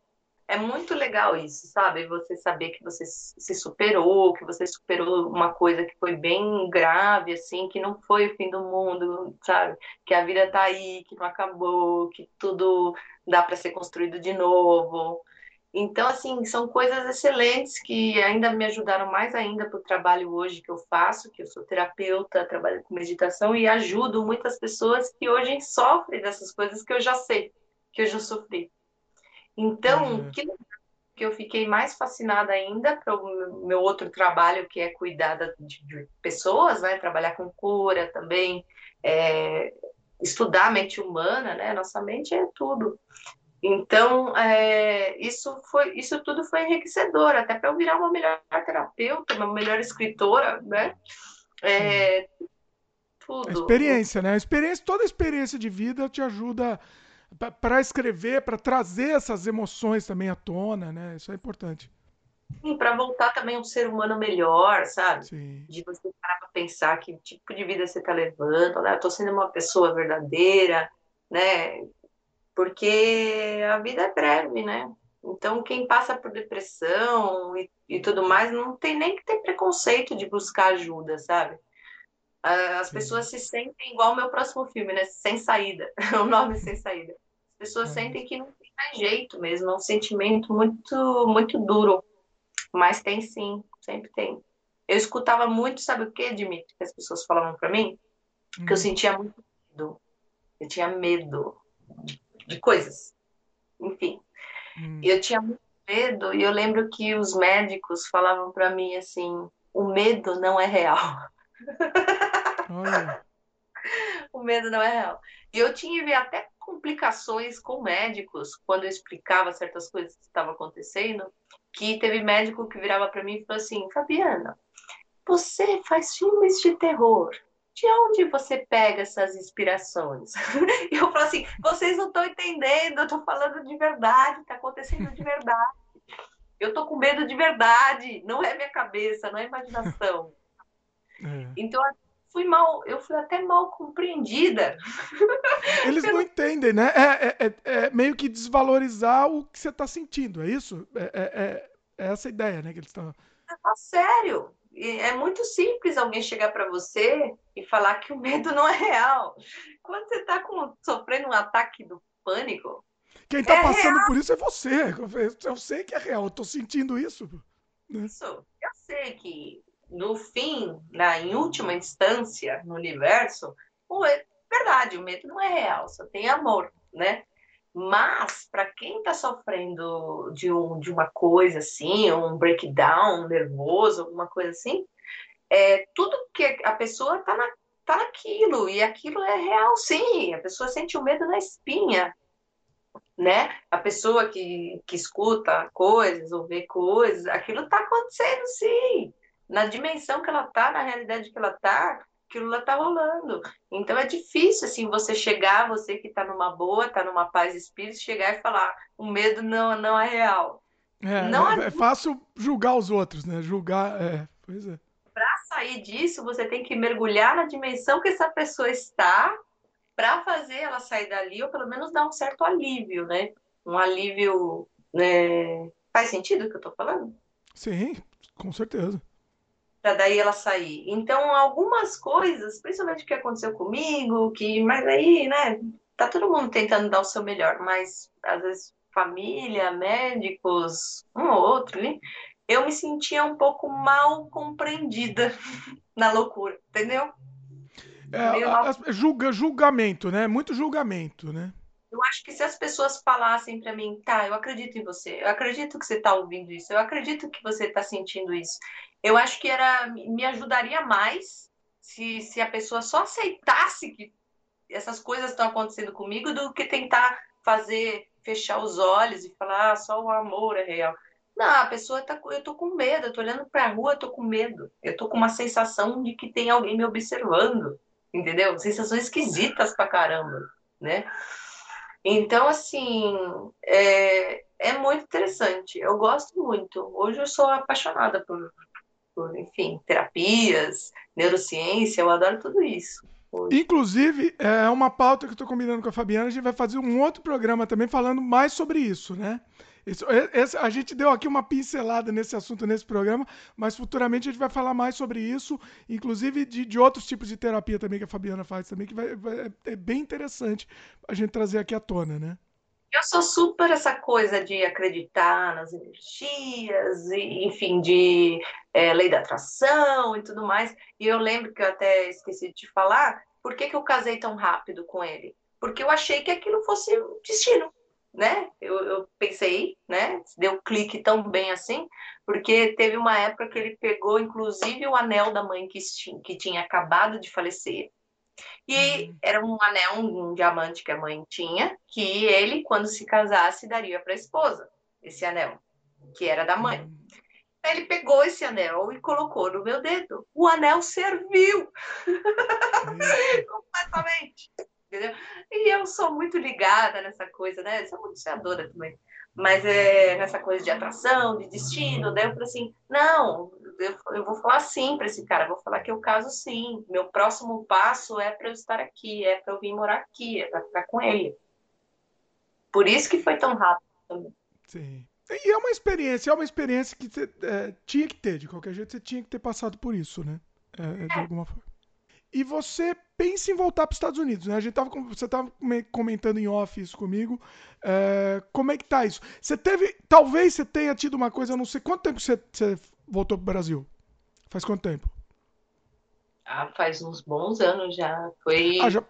é muito legal isso, sabe? Você saber que você se superou, que você superou uma coisa que foi bem grave, assim, que não foi o fim do mundo, sabe? Que a vida tá aí, que não acabou, que tudo dá para ser construído de novo. Então, assim, são coisas excelentes que ainda me ajudaram mais ainda para o trabalho hoje que eu faço, que eu sou terapeuta, trabalho com meditação e ajudo muitas pessoas que hoje sofrem dessas coisas que eu já sei, que eu já sofri. Então, uhum. que, que eu fiquei mais fascinada ainda para o meu outro trabalho, que é cuidar de, de pessoas, né? Trabalhar com cura também, é, estudar a mente humana, né? Nossa mente é tudo. Então, é, isso, foi, isso tudo foi enriquecedor, até para eu virar uma melhor terapeuta, uma melhor escritora, né? É, tudo. A experiência, né? A experiência, toda a experiência de vida te ajuda para escrever, para trazer essas emoções também à tona, né? Isso é importante. Sim, para voltar também um ser humano melhor, sabe? Sim. De você parar para pensar que tipo de vida você está levando, né? Eu tô sendo uma pessoa verdadeira, né? porque a vida é breve, né? Então, quem passa por depressão e, e tudo mais, não tem nem que ter preconceito de buscar ajuda, sabe? As pessoas se sentem igual o meu próximo filme, né? Sem saída. *laughs* o nome Sem Saída. As pessoas é. sentem que não tem mais jeito mesmo. É um sentimento muito, muito duro. Mas tem sim, sempre tem. Eu escutava muito, sabe o que, Dimitri? Que as pessoas falavam para mim? Hum. Que eu hum. sentia muito medo. Eu tinha medo de de coisas. Enfim, hum. eu tinha muito medo e eu lembro que os médicos falavam para mim assim: o medo não é real. *laughs* *laughs* o medo não é real. E eu tive até complicações com médicos quando eu explicava certas coisas que estavam acontecendo, que teve médico que virava para mim e falou assim: Fabiana, você faz filmes de terror de onde você pega essas inspirações? *laughs* E eu falo assim, vocês não estão entendendo, eu estou falando de verdade, está acontecendo de verdade. Eu estou com medo de verdade, não é minha cabeça, não é imaginação. É. Então, fui mal, eu fui até mal compreendida. *laughs* Eles não entendem, né? É, é, é, é, meio que desvalorizar o que você está sentindo, é isso? É, é, é, essa a ideia, né? Que eles estão. Ah, sério, é muito simples alguém chegar para você e falar que o medo não é real. Quando você está sofrendo um ataque do pânico. Quem está é passando real. por isso é você. Eu sei que é real, eu estou sentindo isso. Né? Isso. Eu sei que, no fim, na, em última instância, no universo, o, é verdade, o medo não é real, só tem amor, né? Mas, para quem está sofrendo de, um, de uma coisa assim, um breakdown nervoso, alguma coisa assim, é, tudo que a pessoa está na, tá naquilo, e aquilo é real sim, a pessoa sente o medo na espinha, né? A pessoa que, que escuta coisas ou vê coisas, aquilo está acontecendo sim, na dimensão que ela está, na realidade que ela está, aquilo lá tá rolando. Então é difícil, assim, você chegar, você que tá numa boa, tá numa paz de espírito, chegar e falar, o medo não, não é real. É, não é, é fácil julgar os outros, né? Julgar, é, pois é. Pra sair disso, você tem que mergulhar na dimensão que essa pessoa está para fazer ela sair dali, ou pelo menos dar um certo alívio, né? Um alívio. Né? Faz sentido o que eu tô falando? Sim, com certeza para daí ela sair. Então, algumas coisas, principalmente o que aconteceu comigo, que mas aí, né, tá todo mundo tentando dar o seu melhor, mas às vezes família, médicos, um ou outro, né? eu me sentia um pouco mal compreendida *laughs* na loucura, entendeu? É, julga, julgamento, né? Muito julgamento, né? Eu acho que se as pessoas falassem para mim, tá, eu acredito em você, eu acredito que você está ouvindo isso, eu acredito que você está sentindo isso, eu acho que era me ajudaria mais se, se a pessoa só aceitasse que essas coisas estão acontecendo comigo do que tentar fazer fechar os olhos e falar ah, só o amor é real. Não, a pessoa tá, eu tô com medo, eu tô olhando para a rua, eu tô com medo. Eu tô com uma sensação de que tem alguém me observando, entendeu? Sensações esquisitas pra caramba, né? Então, assim, é, é muito interessante. Eu gosto muito. Hoje eu sou apaixonada por, por, enfim, terapias, neurociência, eu adoro tudo isso. Hoje. Inclusive, é uma pauta que eu estou combinando com a Fabiana, a gente vai fazer um outro programa também falando mais sobre isso, né? Esse, a gente deu aqui uma pincelada nesse assunto, nesse programa, mas futuramente a gente vai falar mais sobre isso, inclusive de, de outros tipos de terapia também que a Fabiana faz também, que vai, vai, é bem interessante a gente trazer aqui à tona, né? Eu sou super essa coisa de acreditar nas energias, e, enfim, de é, lei da atração e tudo mais. E eu lembro que eu até esqueci de te falar, por que, que eu casei tão rápido com ele? Porque eu achei que aquilo fosse destino, né? Eu, eu pensei, né? Deu clique tão bem assim, porque teve uma época que ele pegou, inclusive, o anel da mãe que, que tinha acabado de falecer e uhum. era um anel, um, diamante que a mãe tinha, que ele, quando se casasse, daria para a esposa, esse anel, que era da mãe. Uhum. Ele pegou esse anel e colocou no meu dedo. O anel serviu uhum. *laughs* completamente. Entendeu? E eu sou muito ligada nessa coisa, né? sou muito sonhadora também. Mas é nessa coisa de atração, de destino. Daí eu falei assim: não, eu, eu vou falar sim para esse cara, vou falar que eu caso sim. Meu próximo passo é para eu estar aqui, é para eu vir morar aqui, é para ficar com ele. Por isso que foi tão rápido também. Sim. E é uma experiência, é uma experiência que você é, tinha que ter, de qualquer jeito você tinha que ter passado por isso, né? É, de é. alguma forma. E você pensa em voltar para os Estados Unidos, né? A gente tava, você estava comentando em off isso comigo. É, como é que tá isso? Você teve, talvez você tenha tido uma coisa, eu não sei quanto tempo você, você voltou pro Brasil? Faz quanto tempo? Ah, faz uns bons anos já. Foi ah, já...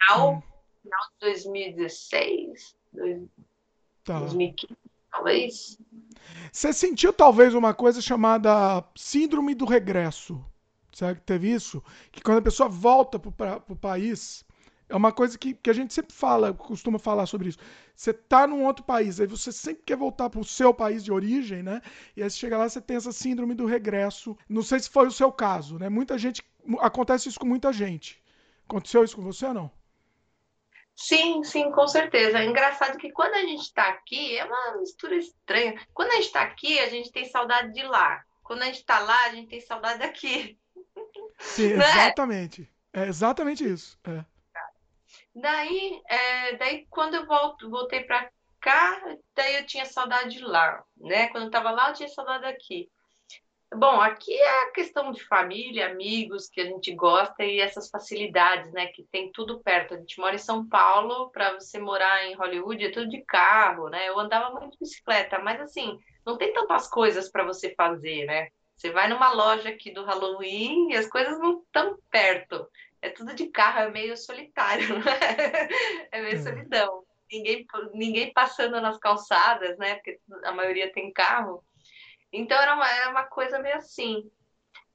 Final, hum. final de 2016, tá. 2015, talvez. Você sentiu talvez uma coisa chamada síndrome do regresso? Que teve isso? Que quando a pessoa volta para o país, é uma coisa que, que a gente sempre fala, costuma falar sobre isso. Você tá num outro país, aí você sempre quer voltar para o seu país de origem, né? E aí você chega lá, você tem essa síndrome do regresso. Não sei se foi o seu caso, né? Muita gente. Acontece isso com muita gente. Aconteceu isso com você ou não? Sim, sim, com certeza. É engraçado que quando a gente está aqui, é uma mistura estranha. Quando a gente está aqui, a gente tem saudade de lá. Quando a gente está lá, a gente tem saudade daqui. Sim, né? exatamente. É exatamente isso. É. Daí, é, daí quando eu volto, voltei para cá, daí eu tinha saudade de lá, né? Quando eu estava lá, eu tinha saudade daqui. Bom, aqui é a questão de família, amigos que a gente gosta e essas facilidades, né? Que tem tudo perto. A gente mora em São Paulo, para você morar em Hollywood é tudo de carro, né? Eu andava muito de bicicleta, mas assim, não tem tantas coisas para você fazer, né? Você vai numa loja aqui do Halloween e as coisas não estão perto é tudo de carro, é meio solitário, *laughs* né? é meio é. solidão. Ninguém, ninguém passando nas calçadas, né? Porque a maioria tem carro. Então era uma, era uma coisa meio assim.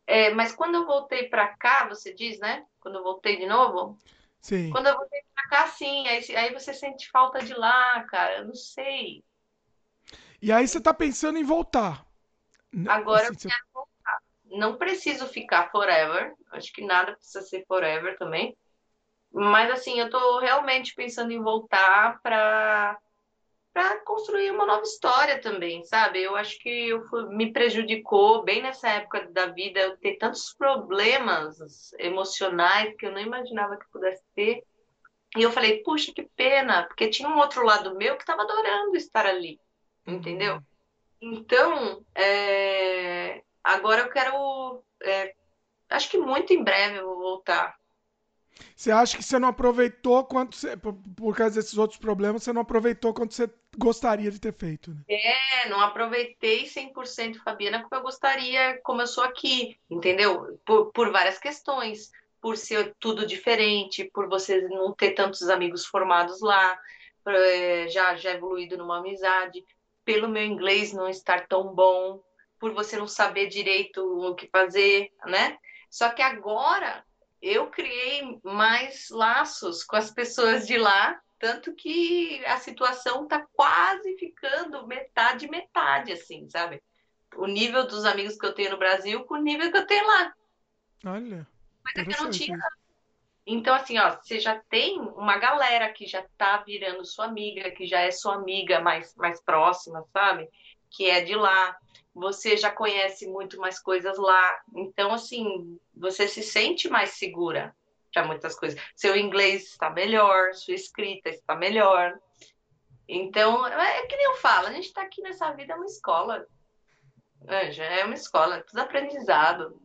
É, mas quando eu voltei para cá, você diz, né? Quando eu voltei de novo? Sim. Quando eu voltei para cá, sim. Aí, aí você sente falta de lá, cara. Eu não sei. E aí você tá pensando em voltar. Agora assim, eu quero voltar não preciso ficar forever, acho que nada precisa ser forever também. Mas assim, eu tô realmente pensando em voltar para para construir uma nova história também, sabe? Eu acho que eu fui, me prejudicou bem nessa época da vida eu ter tantos problemas emocionais que eu não imaginava que pudesse ter. E eu falei, puxa, que pena, porque tinha um outro lado meu que estava adorando estar ali, entendeu? Então, é, Agora eu quero. É, acho que muito em breve eu vou voltar. Você acha que você não aproveitou quanto você, por, por causa desses outros problemas, você não aproveitou quanto você gostaria de ter feito, né? É, não aproveitei 100% Fabiana como eu gostaria, como eu sou aqui, entendeu? Por, por várias questões, por ser tudo diferente, por você não ter tantos amigos formados lá, é, já já evoluído numa amizade, pelo meu inglês não estar tão bom, por você não saber direito o que fazer, né? Só que agora eu criei mais laços com as pessoas de lá, tanto que a situação tá quase ficando metade metade assim, sabe? O nível dos amigos que eu tenho no Brasil com o nível que eu tenho lá. Olha. Coisa que eu não tinha. Então, assim, ó, você já tem uma galera que já tá virando sua amiga, que já é sua amiga mais, mais próxima, sabe? que é de lá. Você já conhece muito mais coisas lá. Então, assim, você se sente mais segura para muitas coisas. Seu inglês está melhor, sua escrita está melhor. Então, é que nem eu falo, a gente está aqui nessa vida, é uma escola. Anja, é uma escola, é tudo aprendizado.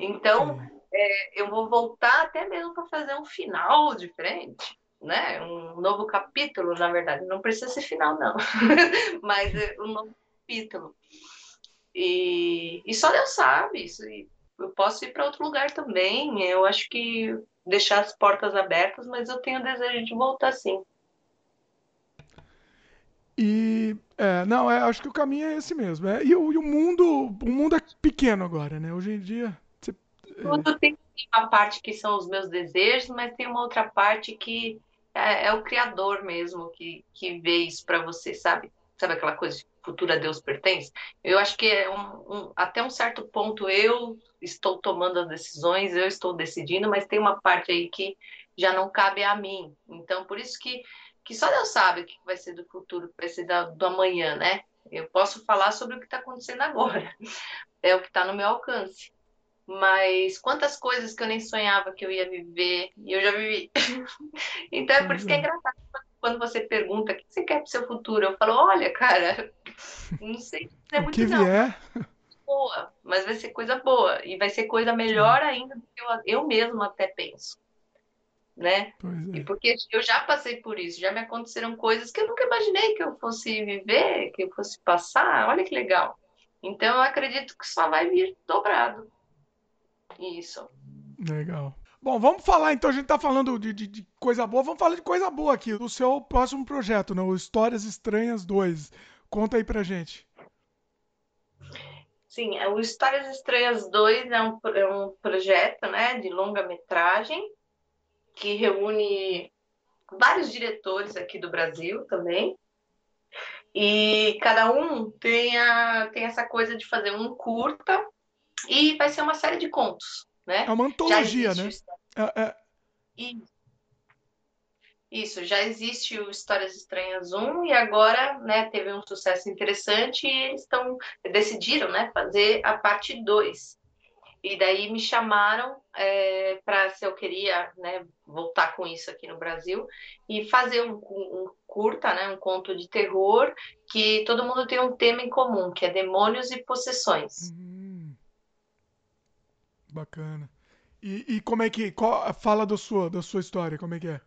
Então, é, eu vou voltar até mesmo para fazer um final diferente, né? Um novo capítulo, na verdade. Não precisa ser final, não. *laughs* Mas é um novo capítulo. E, e só Deus sabe. Isso, eu posso ir para outro lugar também. Eu acho que deixar as portas abertas, mas eu tenho desejo de voltar sim. E é, não, é, acho que o caminho é esse mesmo. É, e, o, e, o, mundo, o mundo é pequeno agora, né? Hoje em dia. Você, é... Tudo tem uma parte que são os meus desejos, mas tem uma outra parte que é, é o Criador mesmo que, que vê isso para você, sabe? Sabe aquela coisa de futuro a Deus pertence? Eu acho que é um, um, até um certo ponto eu estou tomando as decisões, eu estou decidindo, mas tem uma parte aí que já não cabe a mim. Então, por isso que, que só Deus sabe o que vai ser do futuro, que vai ser do, do amanhã, né? Eu posso falar sobre o que está acontecendo agora, *laughs* é o que está no meu alcance. Mas quantas coisas que eu nem sonhava que eu ia viver, e eu já vivi. *laughs* então é por isso que é uhum. engraçado quando você pergunta o que você quer para o seu futuro. Eu falo, olha, cara, *laughs* não sei se é muito que vier. boa, mas vai ser coisa boa. E vai ser coisa melhor ainda do que eu, eu mesmo até penso. Né? É. E porque eu já passei por isso, já me aconteceram coisas que eu nunca imaginei que eu fosse viver, que eu fosse passar. Olha que legal. Então eu acredito que só vai vir dobrado. Isso. Legal. Bom, vamos falar então, a gente tá falando de, de, de, coisa boa, vamos falar de coisa boa aqui, do seu próximo projeto, né? O Histórias Estranhas 2. Conta aí pra gente. Sim, é, o Histórias Estranhas 2 é um, é um projeto né, de longa-metragem que reúne vários diretores aqui do Brasil também. E cada um tem, a, tem essa coisa de fazer um curta e vai ser uma série de contos. Né? É uma antologia, né? É, é... Isso, já existe o Histórias Estranhas 1 e agora, né, teve um sucesso interessante e eles estão decidiram, né, fazer a parte 2. E daí me chamaram é, para se eu queria, né, voltar com isso aqui no Brasil e fazer um, um, curta, né, um conto de terror que todo mundo tem um tema em comum, que é demônios e possessões. Hum, bacana. E, e como é que qual, fala da sua da sua história? Como é que é?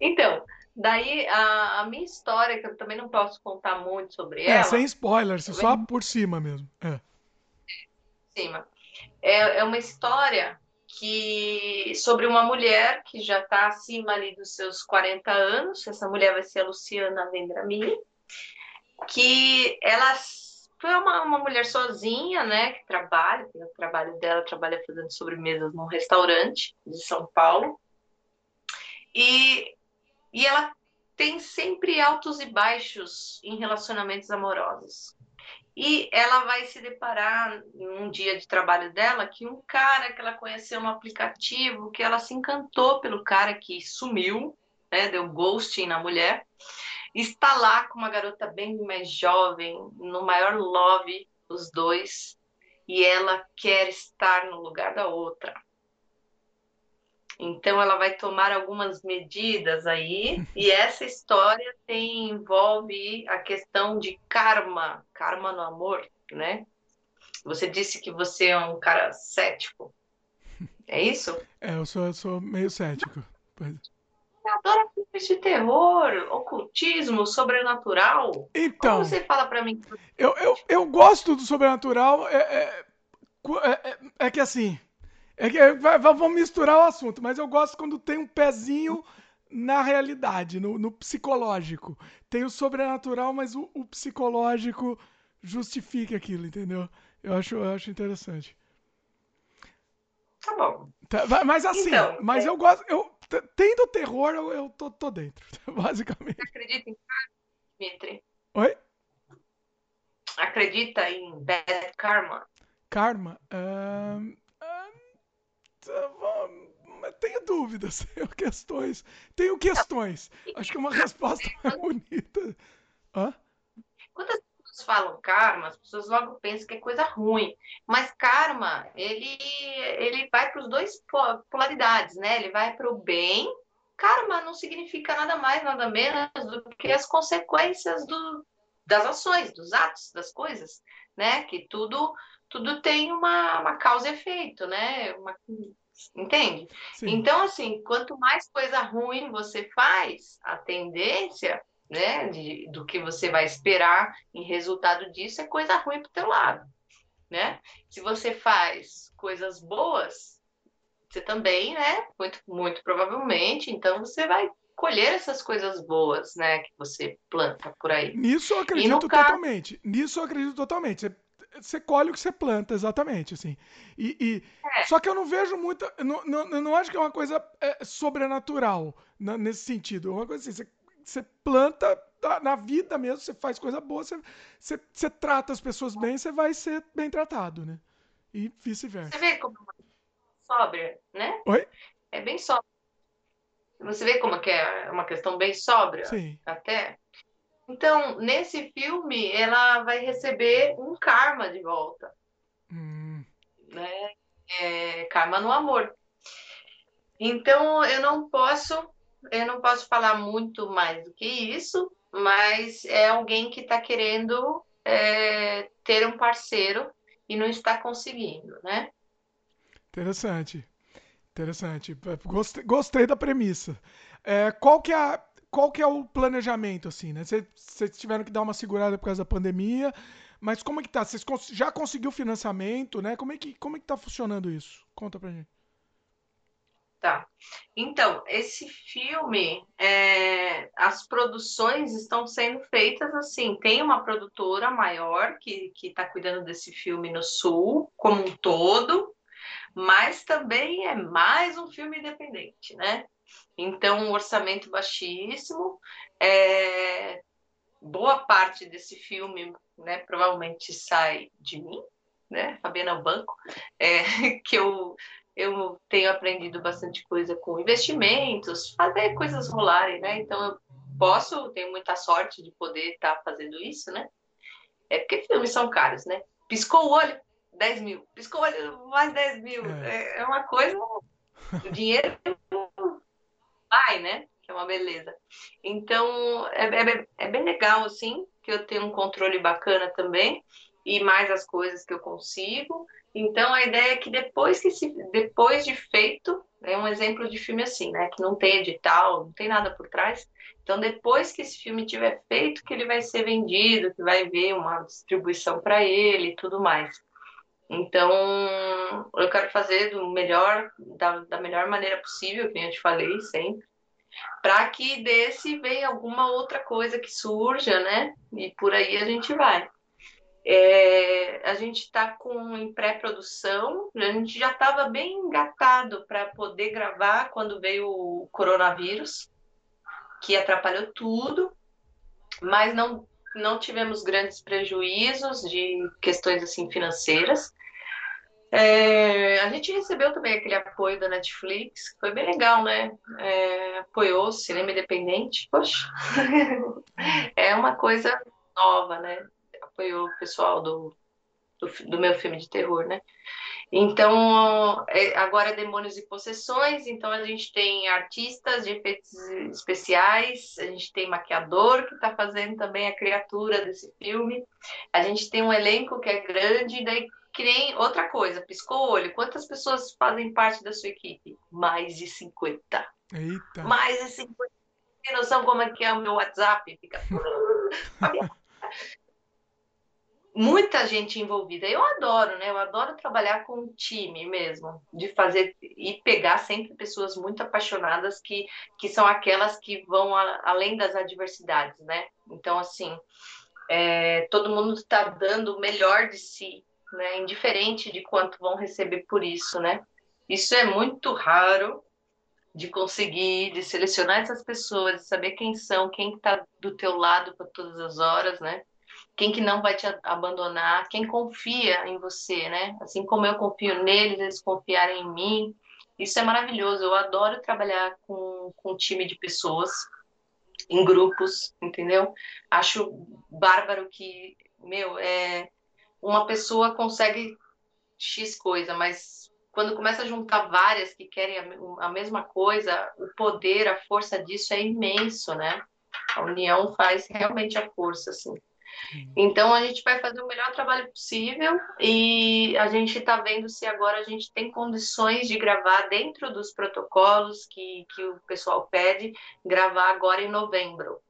Então, daí a, a, minha história, que eu também não posso contar muito sobre é, ela. É, sem spoilers, só por cima mesmo. É. Cima. É, é uma história que sobre uma mulher que já está acima ali dos seus 40 anos, essa mulher vai ser a Luciana Vendramin, que ela foi uma, uma mulher sozinha, né, que trabalha, tem o trabalho dela, trabalha fazendo sobremesas num restaurante de São Paulo, e e ela tem sempre altos e baixos em relacionamentos amorosos. E ela vai se deparar num dia de trabalho dela que um cara que ela conheceu no aplicativo, que ela se encantou pelo cara que sumiu, né, deu ghosting na mulher, está lá com uma garota bem mais jovem, no maior love, os dois, e ela quer estar no lugar da outra. Então ela vai tomar algumas medidas aí, e *laughs* essa história tem, envolve a questão de karma, karma no amor, né? Você disse que você é um cara cético. É isso? É, eu sou, eu sou meio cético. Adoro filmes de terror, ocultismo, sobrenatural. Então. Como você fala para mim? Eu, eu, eu gosto do sobrenatural. É, é, é, é, é que assim, é que vamos misturar o assunto, mas eu gosto quando tem um pezinho na realidade, no, no psicológico. Tem o sobrenatural, mas o, o, psicológico justifica aquilo, entendeu? Eu acho, eu acho interessante. Tá bom. Tá, mas assim, então, mas é... eu gosto. Eu, tendo terror, eu, eu tô, tô dentro, *laughs* basicamente. Você acredita em karma, Dimitri? Oi? Acredita em bad karma? Karma? Uh, tenho dúvidas, *laughs* tenho questões. Tenho questões. Acho que uma resposta mais *laughs* bonita. Hã? Quando as pessoas falam karma, as pessoas logo pensam que é coisa ruim. Mas karma, ele, ele vai para os dois polaridades, né? Ele vai para o bem. Karma não significa nada mais, nada menos do que as consequências do, das ações, dos atos, das coisas, né? Que tudo tudo tem uma, uma causa e efeito, né? Uma, entende? Sim. Então, assim, quanto mais coisa ruim você faz, a tendência né, de, do que você vai esperar em resultado disso é coisa ruim para o teu lado, né? Se você faz coisas boas, você também, né, muito, muito provavelmente, então você vai colher essas coisas boas, né, que você planta por aí. Nisso eu acredito totalmente. Caso... Nisso eu acredito totalmente. Você você colhe o que você planta, exatamente, assim. E, e é. Só que eu não vejo muita... Eu não, não, não acho que é uma coisa é, sobrenatural na, nesse sentido. É uma coisa assim, você, você planta na vida mesmo, você faz coisa boa, você, você, você trata as pessoas bem, você vai ser bem tratado, né? E vice-versa. Você vê como é sóbria, né? Oi? É bem sóbria. Você vê como é que é uma questão bem sóbria? Sim. Até. Então, nesse filme, ela vai receber um karma de volta. Hum. Né? É, karma no amor. Então, eu não posso, eu não posso falar muito mais do que isso, mas é alguém que está querendo é, ter um parceiro e não está conseguindo, né? Interessante. Interessante. Gostei, gostei da premissa. É, qual que é a, qual que é o planejamento, assim, né? Vocês tiveram que dar uma segurada por causa da pandemia, mas como é que tá? Vocês já conseguiu financiamento, né? Como é que, como é que tá funcionando isso? Conta pra gente. Tá. Então, esse filme, é, as produções estão sendo feitas assim. Tem uma produtora maior que está cuidando desse filme no Sul, como um todo, mas também é mais um filme independente, né? Então, um orçamento baixíssimo. É... Boa parte desse filme, né, provavelmente sai de mim, né, Fabiana Banco, é, *laughs* que eu, eu tenho aprendido bastante coisa com investimentos, fazer coisas rolarem, né? Então, eu posso, tenho muita sorte de poder estar tá fazendo isso, né? É porque filmes são caros, né? Piscou o olho, 10 mil. Piscou o olho, mais 10 mil. É, é uma coisa. O dinheiro vai, né? Que é uma beleza. Então, é, é, é bem legal, assim, que eu tenho um controle bacana também, e mais as coisas que eu consigo. Então, a ideia é que depois, que se, depois de feito, é um exemplo de filme assim, né? Que não tem edital, não tem nada por trás. Então, depois que esse filme tiver feito, que ele vai ser vendido, que vai ver uma distribuição para ele e tudo mais. Então, eu quero fazer do melhor, da, da melhor maneira possível, que eu te falei sempre, para que desse venha alguma outra coisa que surja, né? E por aí a gente vai. É, a gente está com em pré-produção, a gente já estava bem engatado para poder gravar quando veio o coronavírus, que atrapalhou tudo, mas não não tivemos grandes prejuízos de questões assim financeiras. É, a gente recebeu também aquele apoio da Netflix, foi bem legal, né? É, apoiou o cinema independente, poxa, *laughs* é uma coisa nova, né? Apoiou o pessoal do, do, do meu filme de terror, né? Então, é, agora é Demônios e Possessões, então a gente tem artistas de efeitos especiais, a gente tem maquiador que está fazendo também a criatura desse filme, a gente tem um elenco que é grande, daí que nem outra coisa, piscou o olho, quantas pessoas fazem parte da sua equipe? Mais de 50. Eita. Mais de 50. Tem noção como é que é o meu WhatsApp? Fica... *laughs* *laughs* muita gente envolvida. Eu adoro, né? Eu adoro trabalhar com um time mesmo, de fazer e pegar sempre pessoas muito apaixonadas que, que são aquelas que vão a, além das adversidades, né? Então, assim, é, todo mundo está dando o melhor de si, né? Indiferente de quanto vão receber por isso, né? Isso é muito raro de conseguir, de selecionar essas pessoas, de saber quem são, quem está do teu lado para todas as horas, né? Quem que não vai te abandonar, quem confia em você, né? Assim como eu confio neles, eles confiarem em mim. Isso é maravilhoso. Eu adoro trabalhar com, com um time de pessoas. em grupos, entendeu? Acho bárbaro que, meu, é, uma pessoa consegue X coisa, mas quando começa a juntar várias que querem a, a mesma coisa, o poder, a força disso é imenso, né? A união faz realmente a força, assim. Então a gente vai fazer o melhor trabalho possível e a gente está vendo se agora a gente tem condições de gravar dentro dos protocolos que, que o pessoal pede, gravar agora em novembro.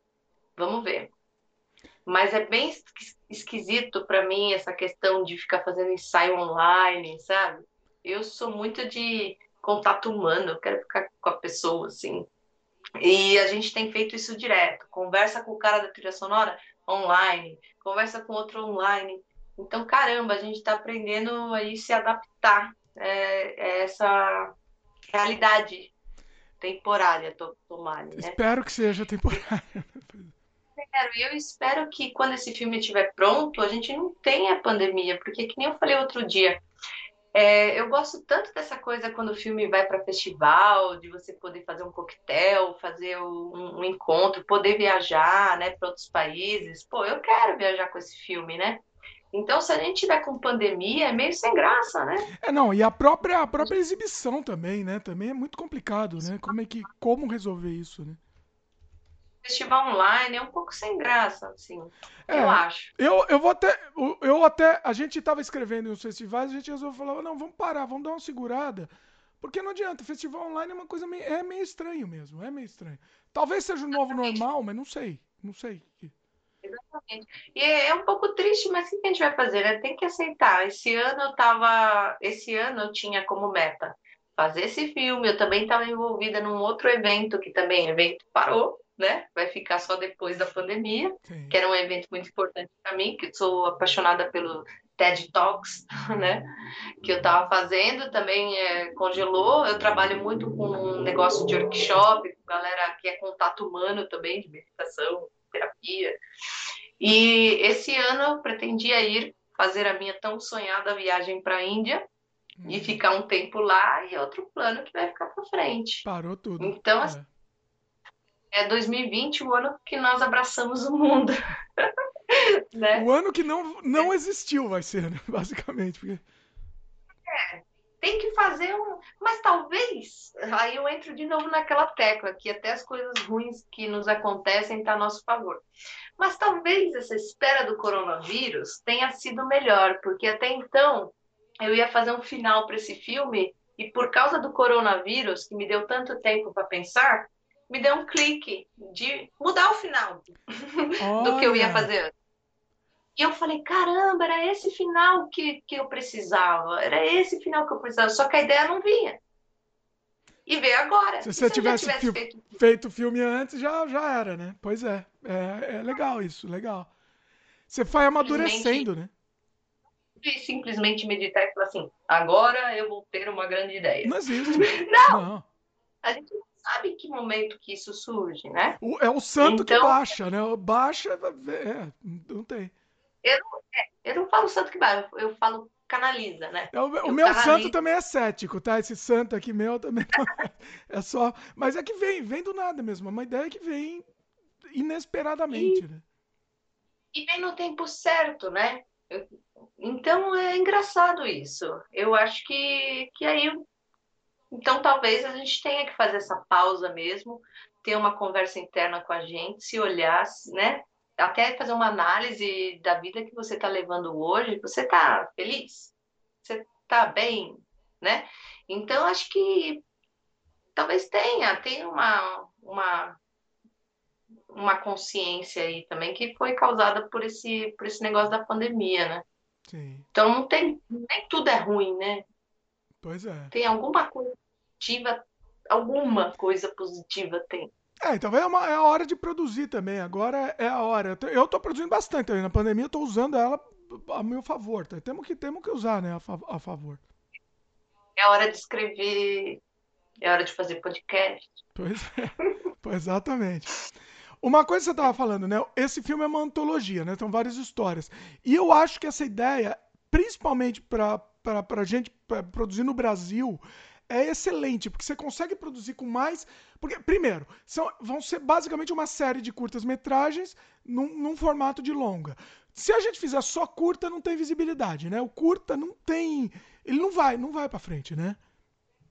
Vamos ver. Mas é bem esquisito para mim essa questão de ficar fazendo ensaio online, sabe? Eu sou muito de contato humano, eu quero ficar com a pessoa, assim. E a gente tem feito isso direto. Conversa com o cara da trilha sonora online, conversa com outro online. Então, caramba, a gente está aprendendo aí se adaptar é, a essa realidade temporária, tomar, né? Espero que seja temporária. Eu espero que quando esse filme estiver pronto, a gente não tenha pandemia, porque que nem eu falei outro dia, é, eu gosto tanto dessa coisa quando o filme vai para festival, de você poder fazer um coquetel, fazer um, um encontro, poder viajar, né, para outros países. Pô, eu quero viajar com esse filme, né? Então, se a gente tiver com pandemia, é meio sem graça, né? É, não, e a própria, a própria exibição também, né? Também é muito complicado, né? Como é que, como resolver isso, né? Festival online é um pouco sem graça, assim. É, eu acho. Eu, eu vou até. Eu até. A gente estava escrevendo em uns festivais, a gente resolveu falar, não, vamos parar, vamos dar uma segurada. Porque não adianta, festival online é uma coisa meio, é meio estranho mesmo, é meio estranho. Talvez seja o novo normal, mas não sei, não sei. Exatamente. E é, é um pouco triste, mas o que a gente vai fazer, né? Tem que aceitar. Esse ano eu tava, esse ano eu tinha como meta fazer esse filme. Eu também estava envolvida num outro evento que também evento parou, né? Vai ficar só depois da pandemia, Sim. que era um evento muito importante para mim, que sou apaixonada pelo TED Talks, *laughs* né? Que eu estava fazendo, também é, congelou. Eu trabalho muito com um negócio de workshop, com galera que é contato humano também, de meditação, terapia. E esse ano eu pretendia ir fazer a minha tão sonhada viagem para a Índia hum. e ficar um tempo lá e outro plano que vai ficar para frente. Parou tudo. Então, é. assim, é 2020 o ano que nós abraçamos o mundo. *laughs* né? O ano que não, não existiu vai ser, né? basicamente. Porque... É, tem que fazer um. Mas talvez, aí eu entro de novo naquela tecla, que até as coisas ruins que nos acontecem estão tá a nosso favor. Mas talvez essa espera do coronavírus tenha sido melhor, porque até então eu ia fazer um final para esse filme e por causa do coronavírus, que me deu tanto tempo para pensar, me deu um clique de mudar o final do que eu ia fazer E eu falei, caramba, era esse final que, que eu precisava. Era esse final que eu precisava. Só que a ideia não vinha. E veio agora. Se você tivesse, tivesse feito... o filme antes, já, já era, né? Pois é. é. É legal isso, legal. Você vai amadurecendo, né? E simplesmente meditar e falar assim, agora eu vou ter uma grande ideia. Não existe. *laughs* não. não. A gente sabe que momento que isso surge, né? O, é o santo então, que baixa, né? Baixa, é, não tem. Eu não, é, eu não falo santo que baixa, eu falo canaliza, né? É, o, o meu canalizo. santo também é cético, tá? Esse santo aqui meu também é, é só. Mas é que vem, vem do nada mesmo. É uma ideia que vem inesperadamente, e, né? E vem no tempo certo, né? então é engraçado isso. Eu acho que, que aí então, talvez a gente tenha que fazer essa pausa mesmo, ter uma conversa interna com a gente, se olhar, né? Até fazer uma análise da vida que você está levando hoje. Você está feliz? Você está bem? Né? Então, acho que talvez tenha, tenha uma, uma, uma consciência aí também que foi causada por esse, por esse negócio da pandemia, né? Sim. Então, não tem, nem tudo é ruim, né? Pois é. Tem alguma coisa positiva, alguma coisa positiva tem. É, então é, uma, é a hora de produzir também. Agora é a hora. Eu estou produzindo bastante. Na pandemia eu estou usando ela a meu favor. Tá? Temos, que, temos que usar né, a, a favor. É a hora de escrever. É hora de fazer podcast. Pois é. *laughs* pois exatamente. Uma coisa que você estava falando, né? Esse filme é uma antologia, né? São várias histórias. E eu acho que essa ideia, principalmente para a gente pra produzir no Brasil, é excelente, porque você consegue produzir com mais. Porque, primeiro, são, vão ser basicamente uma série de curtas-metragens num, num formato de longa. Se a gente fizer só curta, não tem visibilidade, né? O curta não tem. Ele não vai, não vai para frente, né?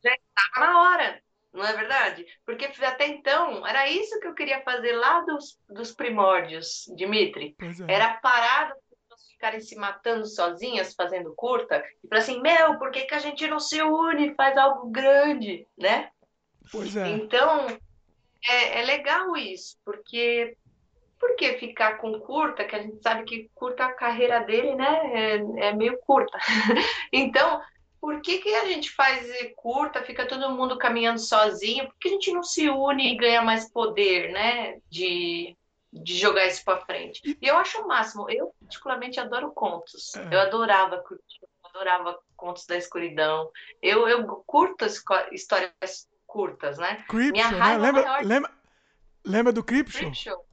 Já está na hora, não é verdade? Porque até então era isso que eu queria fazer lá dos, dos primórdios, Dimitri. É. Era parar ficarem se matando sozinhas fazendo curta e falar assim, meu, por que, que a gente não se une e faz algo grande, né? Pois é. Então, é, é legal isso, porque por que ficar com curta, que a gente sabe que curta a carreira dele, né, é, é meio curta. *laughs* então, por que, que a gente faz curta, fica todo mundo caminhando sozinho? Por que a gente não se une e ganha mais poder, né, de, de jogar isso para frente. E eu acho o máximo. Eu, particularmente, adoro contos. É. Eu adorava curtir, adorava contos da escuridão. Eu, eu curto histórias curtas, né? Creepshow, Minha né? raiva né? lembra, maior... lembra, lembra do Creepshow? Creepshow.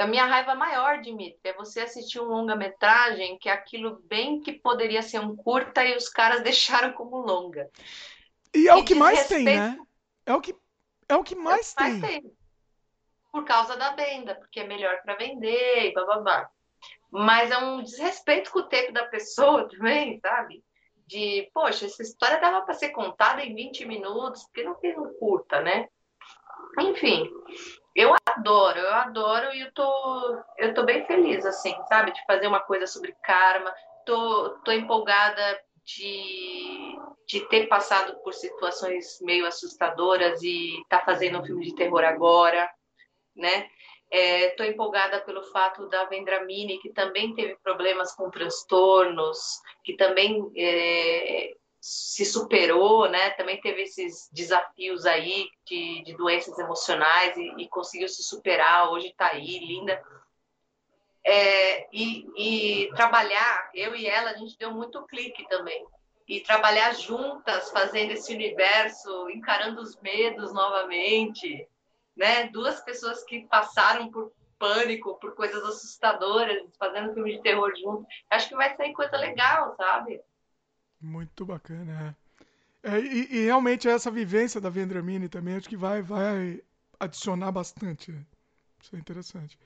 a minha raiva maior, Dimitri, é você assistir um longa-metragem que é aquilo bem que poderia ser um curta e os caras *laughs* deixaram como longa. E é o que mais tem, né? É o que, é o que mais, é o que mais tem. tem por causa da venda, porque é melhor para vender e blá. Mas é um desrespeito com o tempo da pessoa *laughs* também, sabe? De, poxa, essa história dava para ser contada em 20 minutos, porque não fez um curta, né? Enfim, eu adoro, eu adoro e eu tô, eu tô bem feliz, assim, sabe? De fazer uma coisa sobre karma. Tô, tô empolgada de, de ter passado por situações meio assustadoras e tá fazendo um filme de terror agora né? Estou é, empolgada pelo fato da Vendramini, que também teve problemas com transtornos, que também é, se superou, né? Também teve esses desafios aí de, de doenças emocionais e, e, conseguiu se superar. Hoje está aí, linda. É, e, e trabalhar, eu e ela, a gente deu muito clique também. E trabalhar juntas, fazendo esse universo, encarando os medos novamente, né? Duas pessoas que passaram por pânico, por coisas assustadoras, fazendo filme de terror junto. Acho que vai sair coisa legal, sabe? Muito bacana, é. é e, e, realmente essa vivência da Vendramini também acho que vai, vai adicionar bastante. Né? Isso é interessante.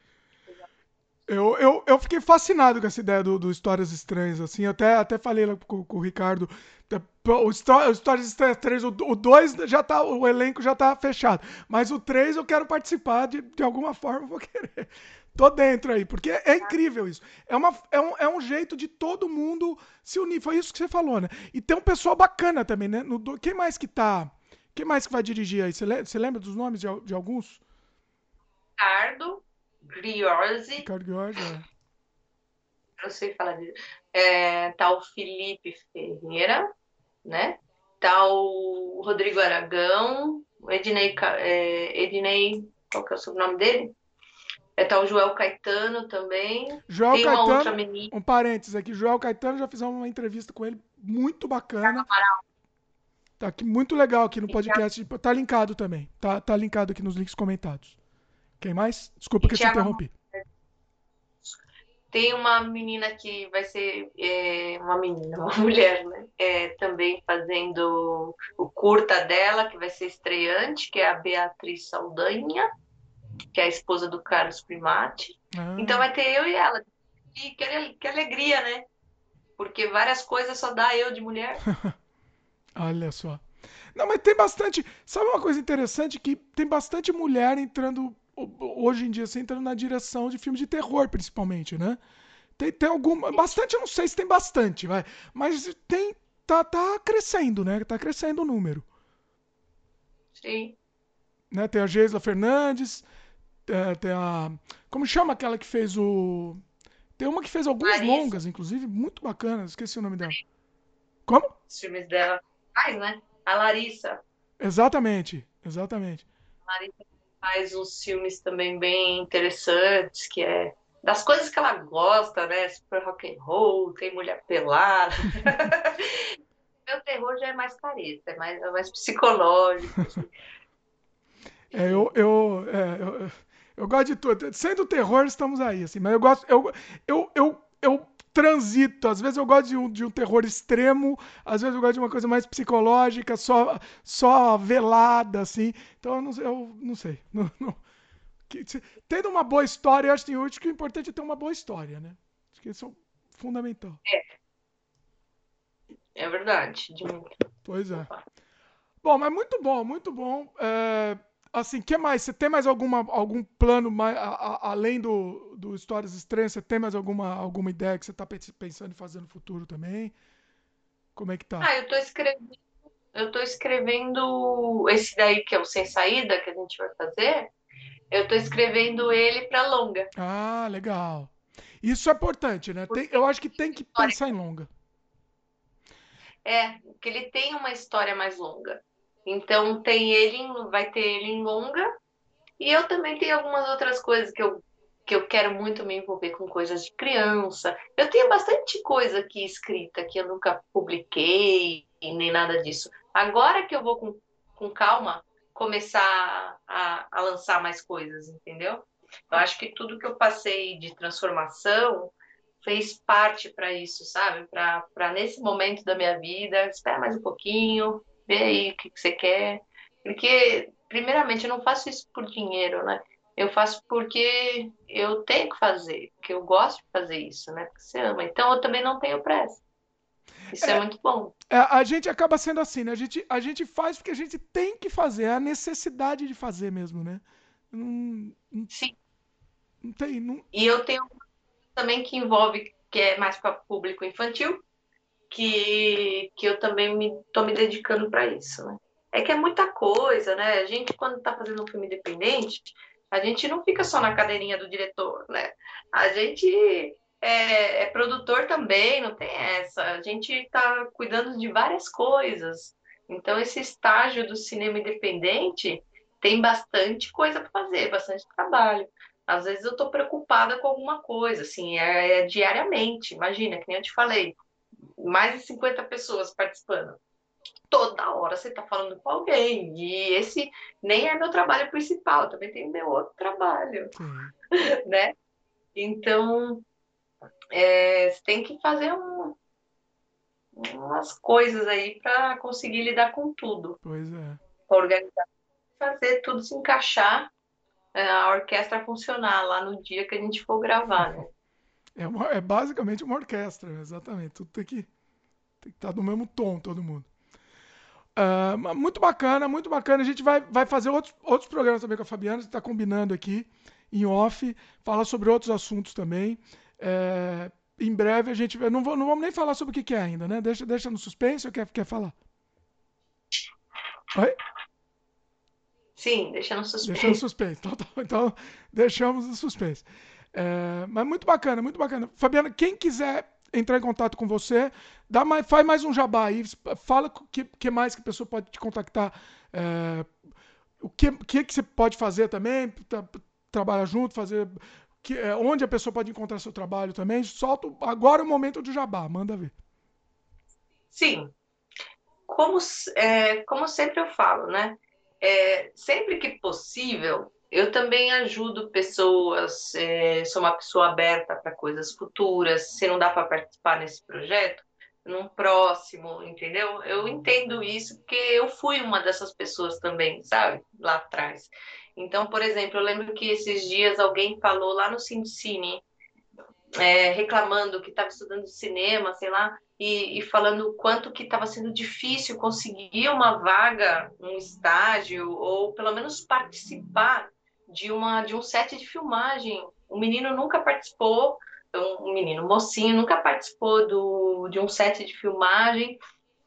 Eu, eu, eu fiquei fascinado com essa ideia do, do Histórias Estranhas, assim. Eu até, até falei lá com, com o Ricardo. O, Estranhas 3, o 2 já tá, o elenco já tá fechado. Mas o 3 eu quero participar de, de alguma forma, vou querer. Tô dentro aí, porque é incrível isso. É, uma, é, um, é um jeito de todo mundo se unir. Foi isso que você falou, né? E tem um pessoal bacana também, né? No, quem mais que tá. Quem mais que vai dirigir aí? Você, você lembra dos nomes de, de alguns? Ricardo, Griorzi. Ricardo Griorzi, é. Não sei falar disso. É, tá o Felipe Ferreira, né? Tá o Rodrigo Aragão, o Ednei, é, Ednei, qual que é o sobrenome dele? É, tá o Joel Caetano também. Joel Tem Caetano, uma outra menina. Um parênteses aqui, Joel Caetano, já fizemos uma entrevista com ele, muito bacana. Tá aqui, muito legal aqui no podcast. Tá linkado também. Tá, tá linkado aqui nos links comentados. Quem mais? Desculpa e que eu te interrompi. Tem uma menina que vai ser é, uma menina, *laughs* uma mulher, né? É, também fazendo o curta dela, que vai ser estreante, que é a Beatriz Saldanha, que é a esposa do Carlos Primati. Ah. Então vai ter eu e ela. E que, que alegria, né? Porque várias coisas só dá eu de mulher. *laughs* Olha só. Não, mas tem bastante. Sabe uma coisa interessante? Que tem bastante mulher entrando hoje em dia você entrando na direção de filmes de terror, principalmente, né? Tem, tem alguma. Bastante, eu não sei se tem bastante, vai. Mas tem. Tá, tá crescendo, né? Tá crescendo o número. Sim. Né? Tem a Geisla Fernandes. É, tem a. Como chama aquela que fez o. Tem uma que fez algumas Larissa. longas, inclusive, muito bacanas. Esqueci o nome dela. Como? Os filmes dela. Faz, né? A Larissa. Exatamente, exatamente. Larissa faz uns filmes também bem interessantes, que é das coisas que ela gosta, né? Super rock and roll, tem mulher pelada. *laughs* Meu terror já é mais careta, é mais, é mais psicológico. Assim. É, eu, eu, é, eu, eu, gosto de tudo. Sendo terror, estamos aí, assim, mas eu gosto. Eu, eu, eu, eu transito. Às vezes eu gosto de um, de um terror extremo, às vezes eu gosto de uma coisa mais psicológica, só, só velada, assim. Então eu não, eu não sei. *laughs* Não, não. Que, se, tendo uma boa história, eu acho que, eu acho que o importante é ter uma boa história, né? Acho que isso é fundamental. É. É verdade. Pois é. Bom, mas muito bom, muito bom. É, assim, que mais? Você tem mais alguma, algum plano mais, a, a, além do, do Histórias Estranhas? Você tem mais alguma, alguma ideia que você está pensando em fazer no futuro também? Como é que tá? Ah, eu estou escrevendo, eu tô escrevendo esse daí que é o Sem Saída que a gente vai fazer. Eu estou escrevendo ele para longa. Ah, legal. Isso é importante, né? Tem, eu acho que tem que pensar em longa. É, que ele tem uma história mais longa. Então tem ele, vai ter ele em longa. E eu também tenho algumas outras coisas que eu, que eu quero muito me envolver com coisas de criança. Eu tenho bastante coisa aqui escrita que eu nunca publiquei nem nada disso. Agora que eu vou com, com calma começar a, a lançar mais coisas, entendeu? Eu acho que tudo que eu passei de transformação fez parte para isso, sabe? Para nesse momento da minha vida, espera mais um pouquinho, vê aí o que, que você quer. Porque, primeiramente, eu não faço isso por dinheiro, né? Eu faço porque eu tenho que fazer, porque eu gosto de fazer isso, né? Porque você ama. Então, eu também não tenho pressa. Isso é, é muito bom. É, a gente acaba sendo assim, né? A gente, a gente faz porque a gente tem que fazer, é a necessidade de fazer mesmo, né? Não, Sim. Não tem. Não... E eu tenho também que envolve, que é mais para público infantil, que, que eu também me me dedicando para isso, né? É que é muita coisa, né? A gente, quando está fazendo um filme independente, a gente não fica só na cadeirinha do diretor, né? A gente é, é produtor também, não tem essa. A gente está cuidando de várias coisas. Então, esse estágio do cinema independente tem bastante coisa para fazer, bastante trabalho. Às vezes eu estou preocupada com alguma coisa, assim, é, é, diariamente. Imagina, que nem eu te falei, mais de 50 pessoas participando. Toda hora você está falando com alguém. E esse nem é meu trabalho principal, também tem meu outro trabalho, *laughs* né? Então, é, você tem que fazer um, umas coisas aí para conseguir lidar com tudo. Pois é. Organizar, fazer tudo se encaixar é, a orquestra funcionar lá no dia que a gente for gravar, né? É, uma, é basicamente uma orquestra, exatamente. Tudo tem que, tem que estar no mesmo tom, todo mundo. Uh, muito bacana, muito bacana. A gente vai, vai fazer outros, outros programas também com a Fabiana, está combinando aqui em off, fala sobre outros assuntos também. É, em breve a gente. Não, vou, não vamos nem falar sobre o que, que é ainda, né? Deixa, deixa no suspense ou quer, quer falar? Oi? Sim, deixa no suspense. Deixa no suspense. Então, então, então deixamos no suspense. É, mas muito bacana, muito bacana. Fabiana, quem quiser entrar em contato com você, dá mais, faz mais um jabá aí, fala o que, que, mais que a pessoa pode te contactar, é, o que, que, que você pode fazer também, tra, trabalhar junto, fazer que, é, onde a pessoa pode encontrar seu trabalho também. Solta agora é o momento do jabá, manda ver. Sim. Como, é, como sempre eu falo, né? é, sempre que possível, eu também ajudo pessoas, é, sou uma pessoa aberta para coisas futuras. Se não dá para participar nesse projeto, num próximo, entendeu? Eu entendo isso porque eu fui uma dessas pessoas também, sabe? Lá atrás. Então, por exemplo, eu lembro que esses dias alguém falou lá no Cine, é, reclamando que estava estudando cinema, sei lá, e, e falando o quanto que estava sendo difícil conseguir uma vaga, um estágio, ou pelo menos participar de, uma, de um set de filmagem. O menino nunca participou, um menino mocinho nunca participou do, de um set de filmagem,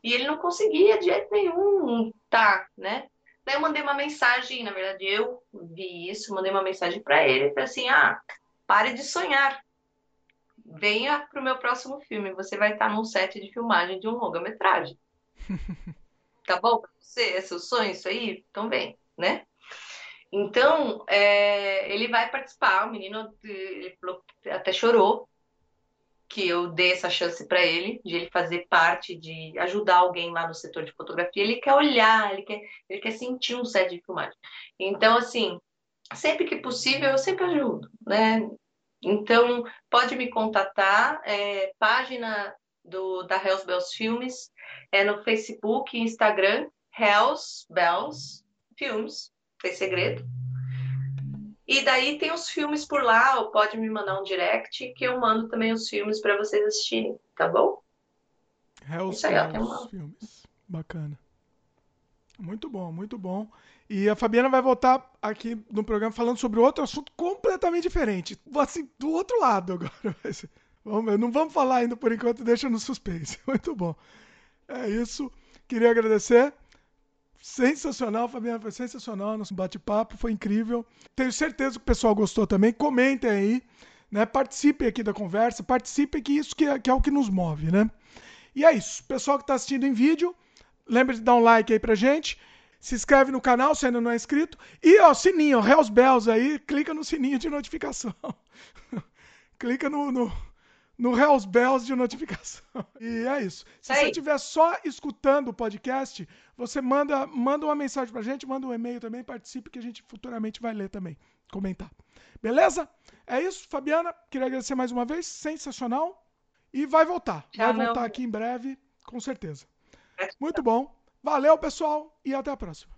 e ele não conseguia de jeito nenhum tá, né? Daí eu mandei uma mensagem, na verdade eu vi isso, mandei uma mensagem para ele, falei assim, ah, pare de sonhar, venha para o meu próximo filme. Você vai estar num set de filmagem de um longa-metragem. *laughs* tá bom para você? É seu sonho isso aí? Então vem, né? Então, é, ele vai participar. O menino ele até chorou que eu dei essa chance para ele, de ele fazer parte, de ajudar alguém lá no setor de fotografia. Ele quer olhar, ele quer, ele quer sentir um set de filmagem. Então, assim, sempre que possível, eu sempre ajudo, né? Então, pode me contatar, é, página do, da Hells Bells Filmes, é no Facebook e Instagram, Hells Bells Filmes, tem segredo. E daí tem os filmes por lá, ou pode me mandar um direct que eu mando também os filmes para vocês assistirem, tá bom? Hells Bells Filmes, bacana. Muito bom, muito bom. E a Fabiana vai voltar aqui no programa falando sobre outro assunto completamente diferente. Assim, do outro lado agora. *laughs* Vamos, não vamos falar ainda por enquanto, deixa no suspense. *laughs* Muito bom. É isso. Queria agradecer. Sensacional, Fabiana, foi sensacional. Nosso bate-papo foi incrível. Tenho certeza que o pessoal gostou também. Comentem aí, né? Participem aqui da conversa, participem que isso que é, que é o que nos move, né? E é isso. Pessoal que está assistindo em vídeo, lembre de dar um like aí pra gente. Se inscreve no canal se ainda não é inscrito. E ó, sininho, Hells Bells aí, clica no sininho de notificação. *laughs* clica no, no no Hells Bells de notificação. *laughs* E é isso. Se você estiver só escutando o podcast, você manda, manda uma mensagem pra gente, manda um e-mail também, participe que a gente futuramente vai ler também, comentar. Beleza? É isso, Fabiana. Queria agradecer mais uma vez. Sensacional. E vai voltar. Tchau, vai voltar meu... aqui em breve, com certeza. Muito bom. Valeu, pessoal, e até a próxima.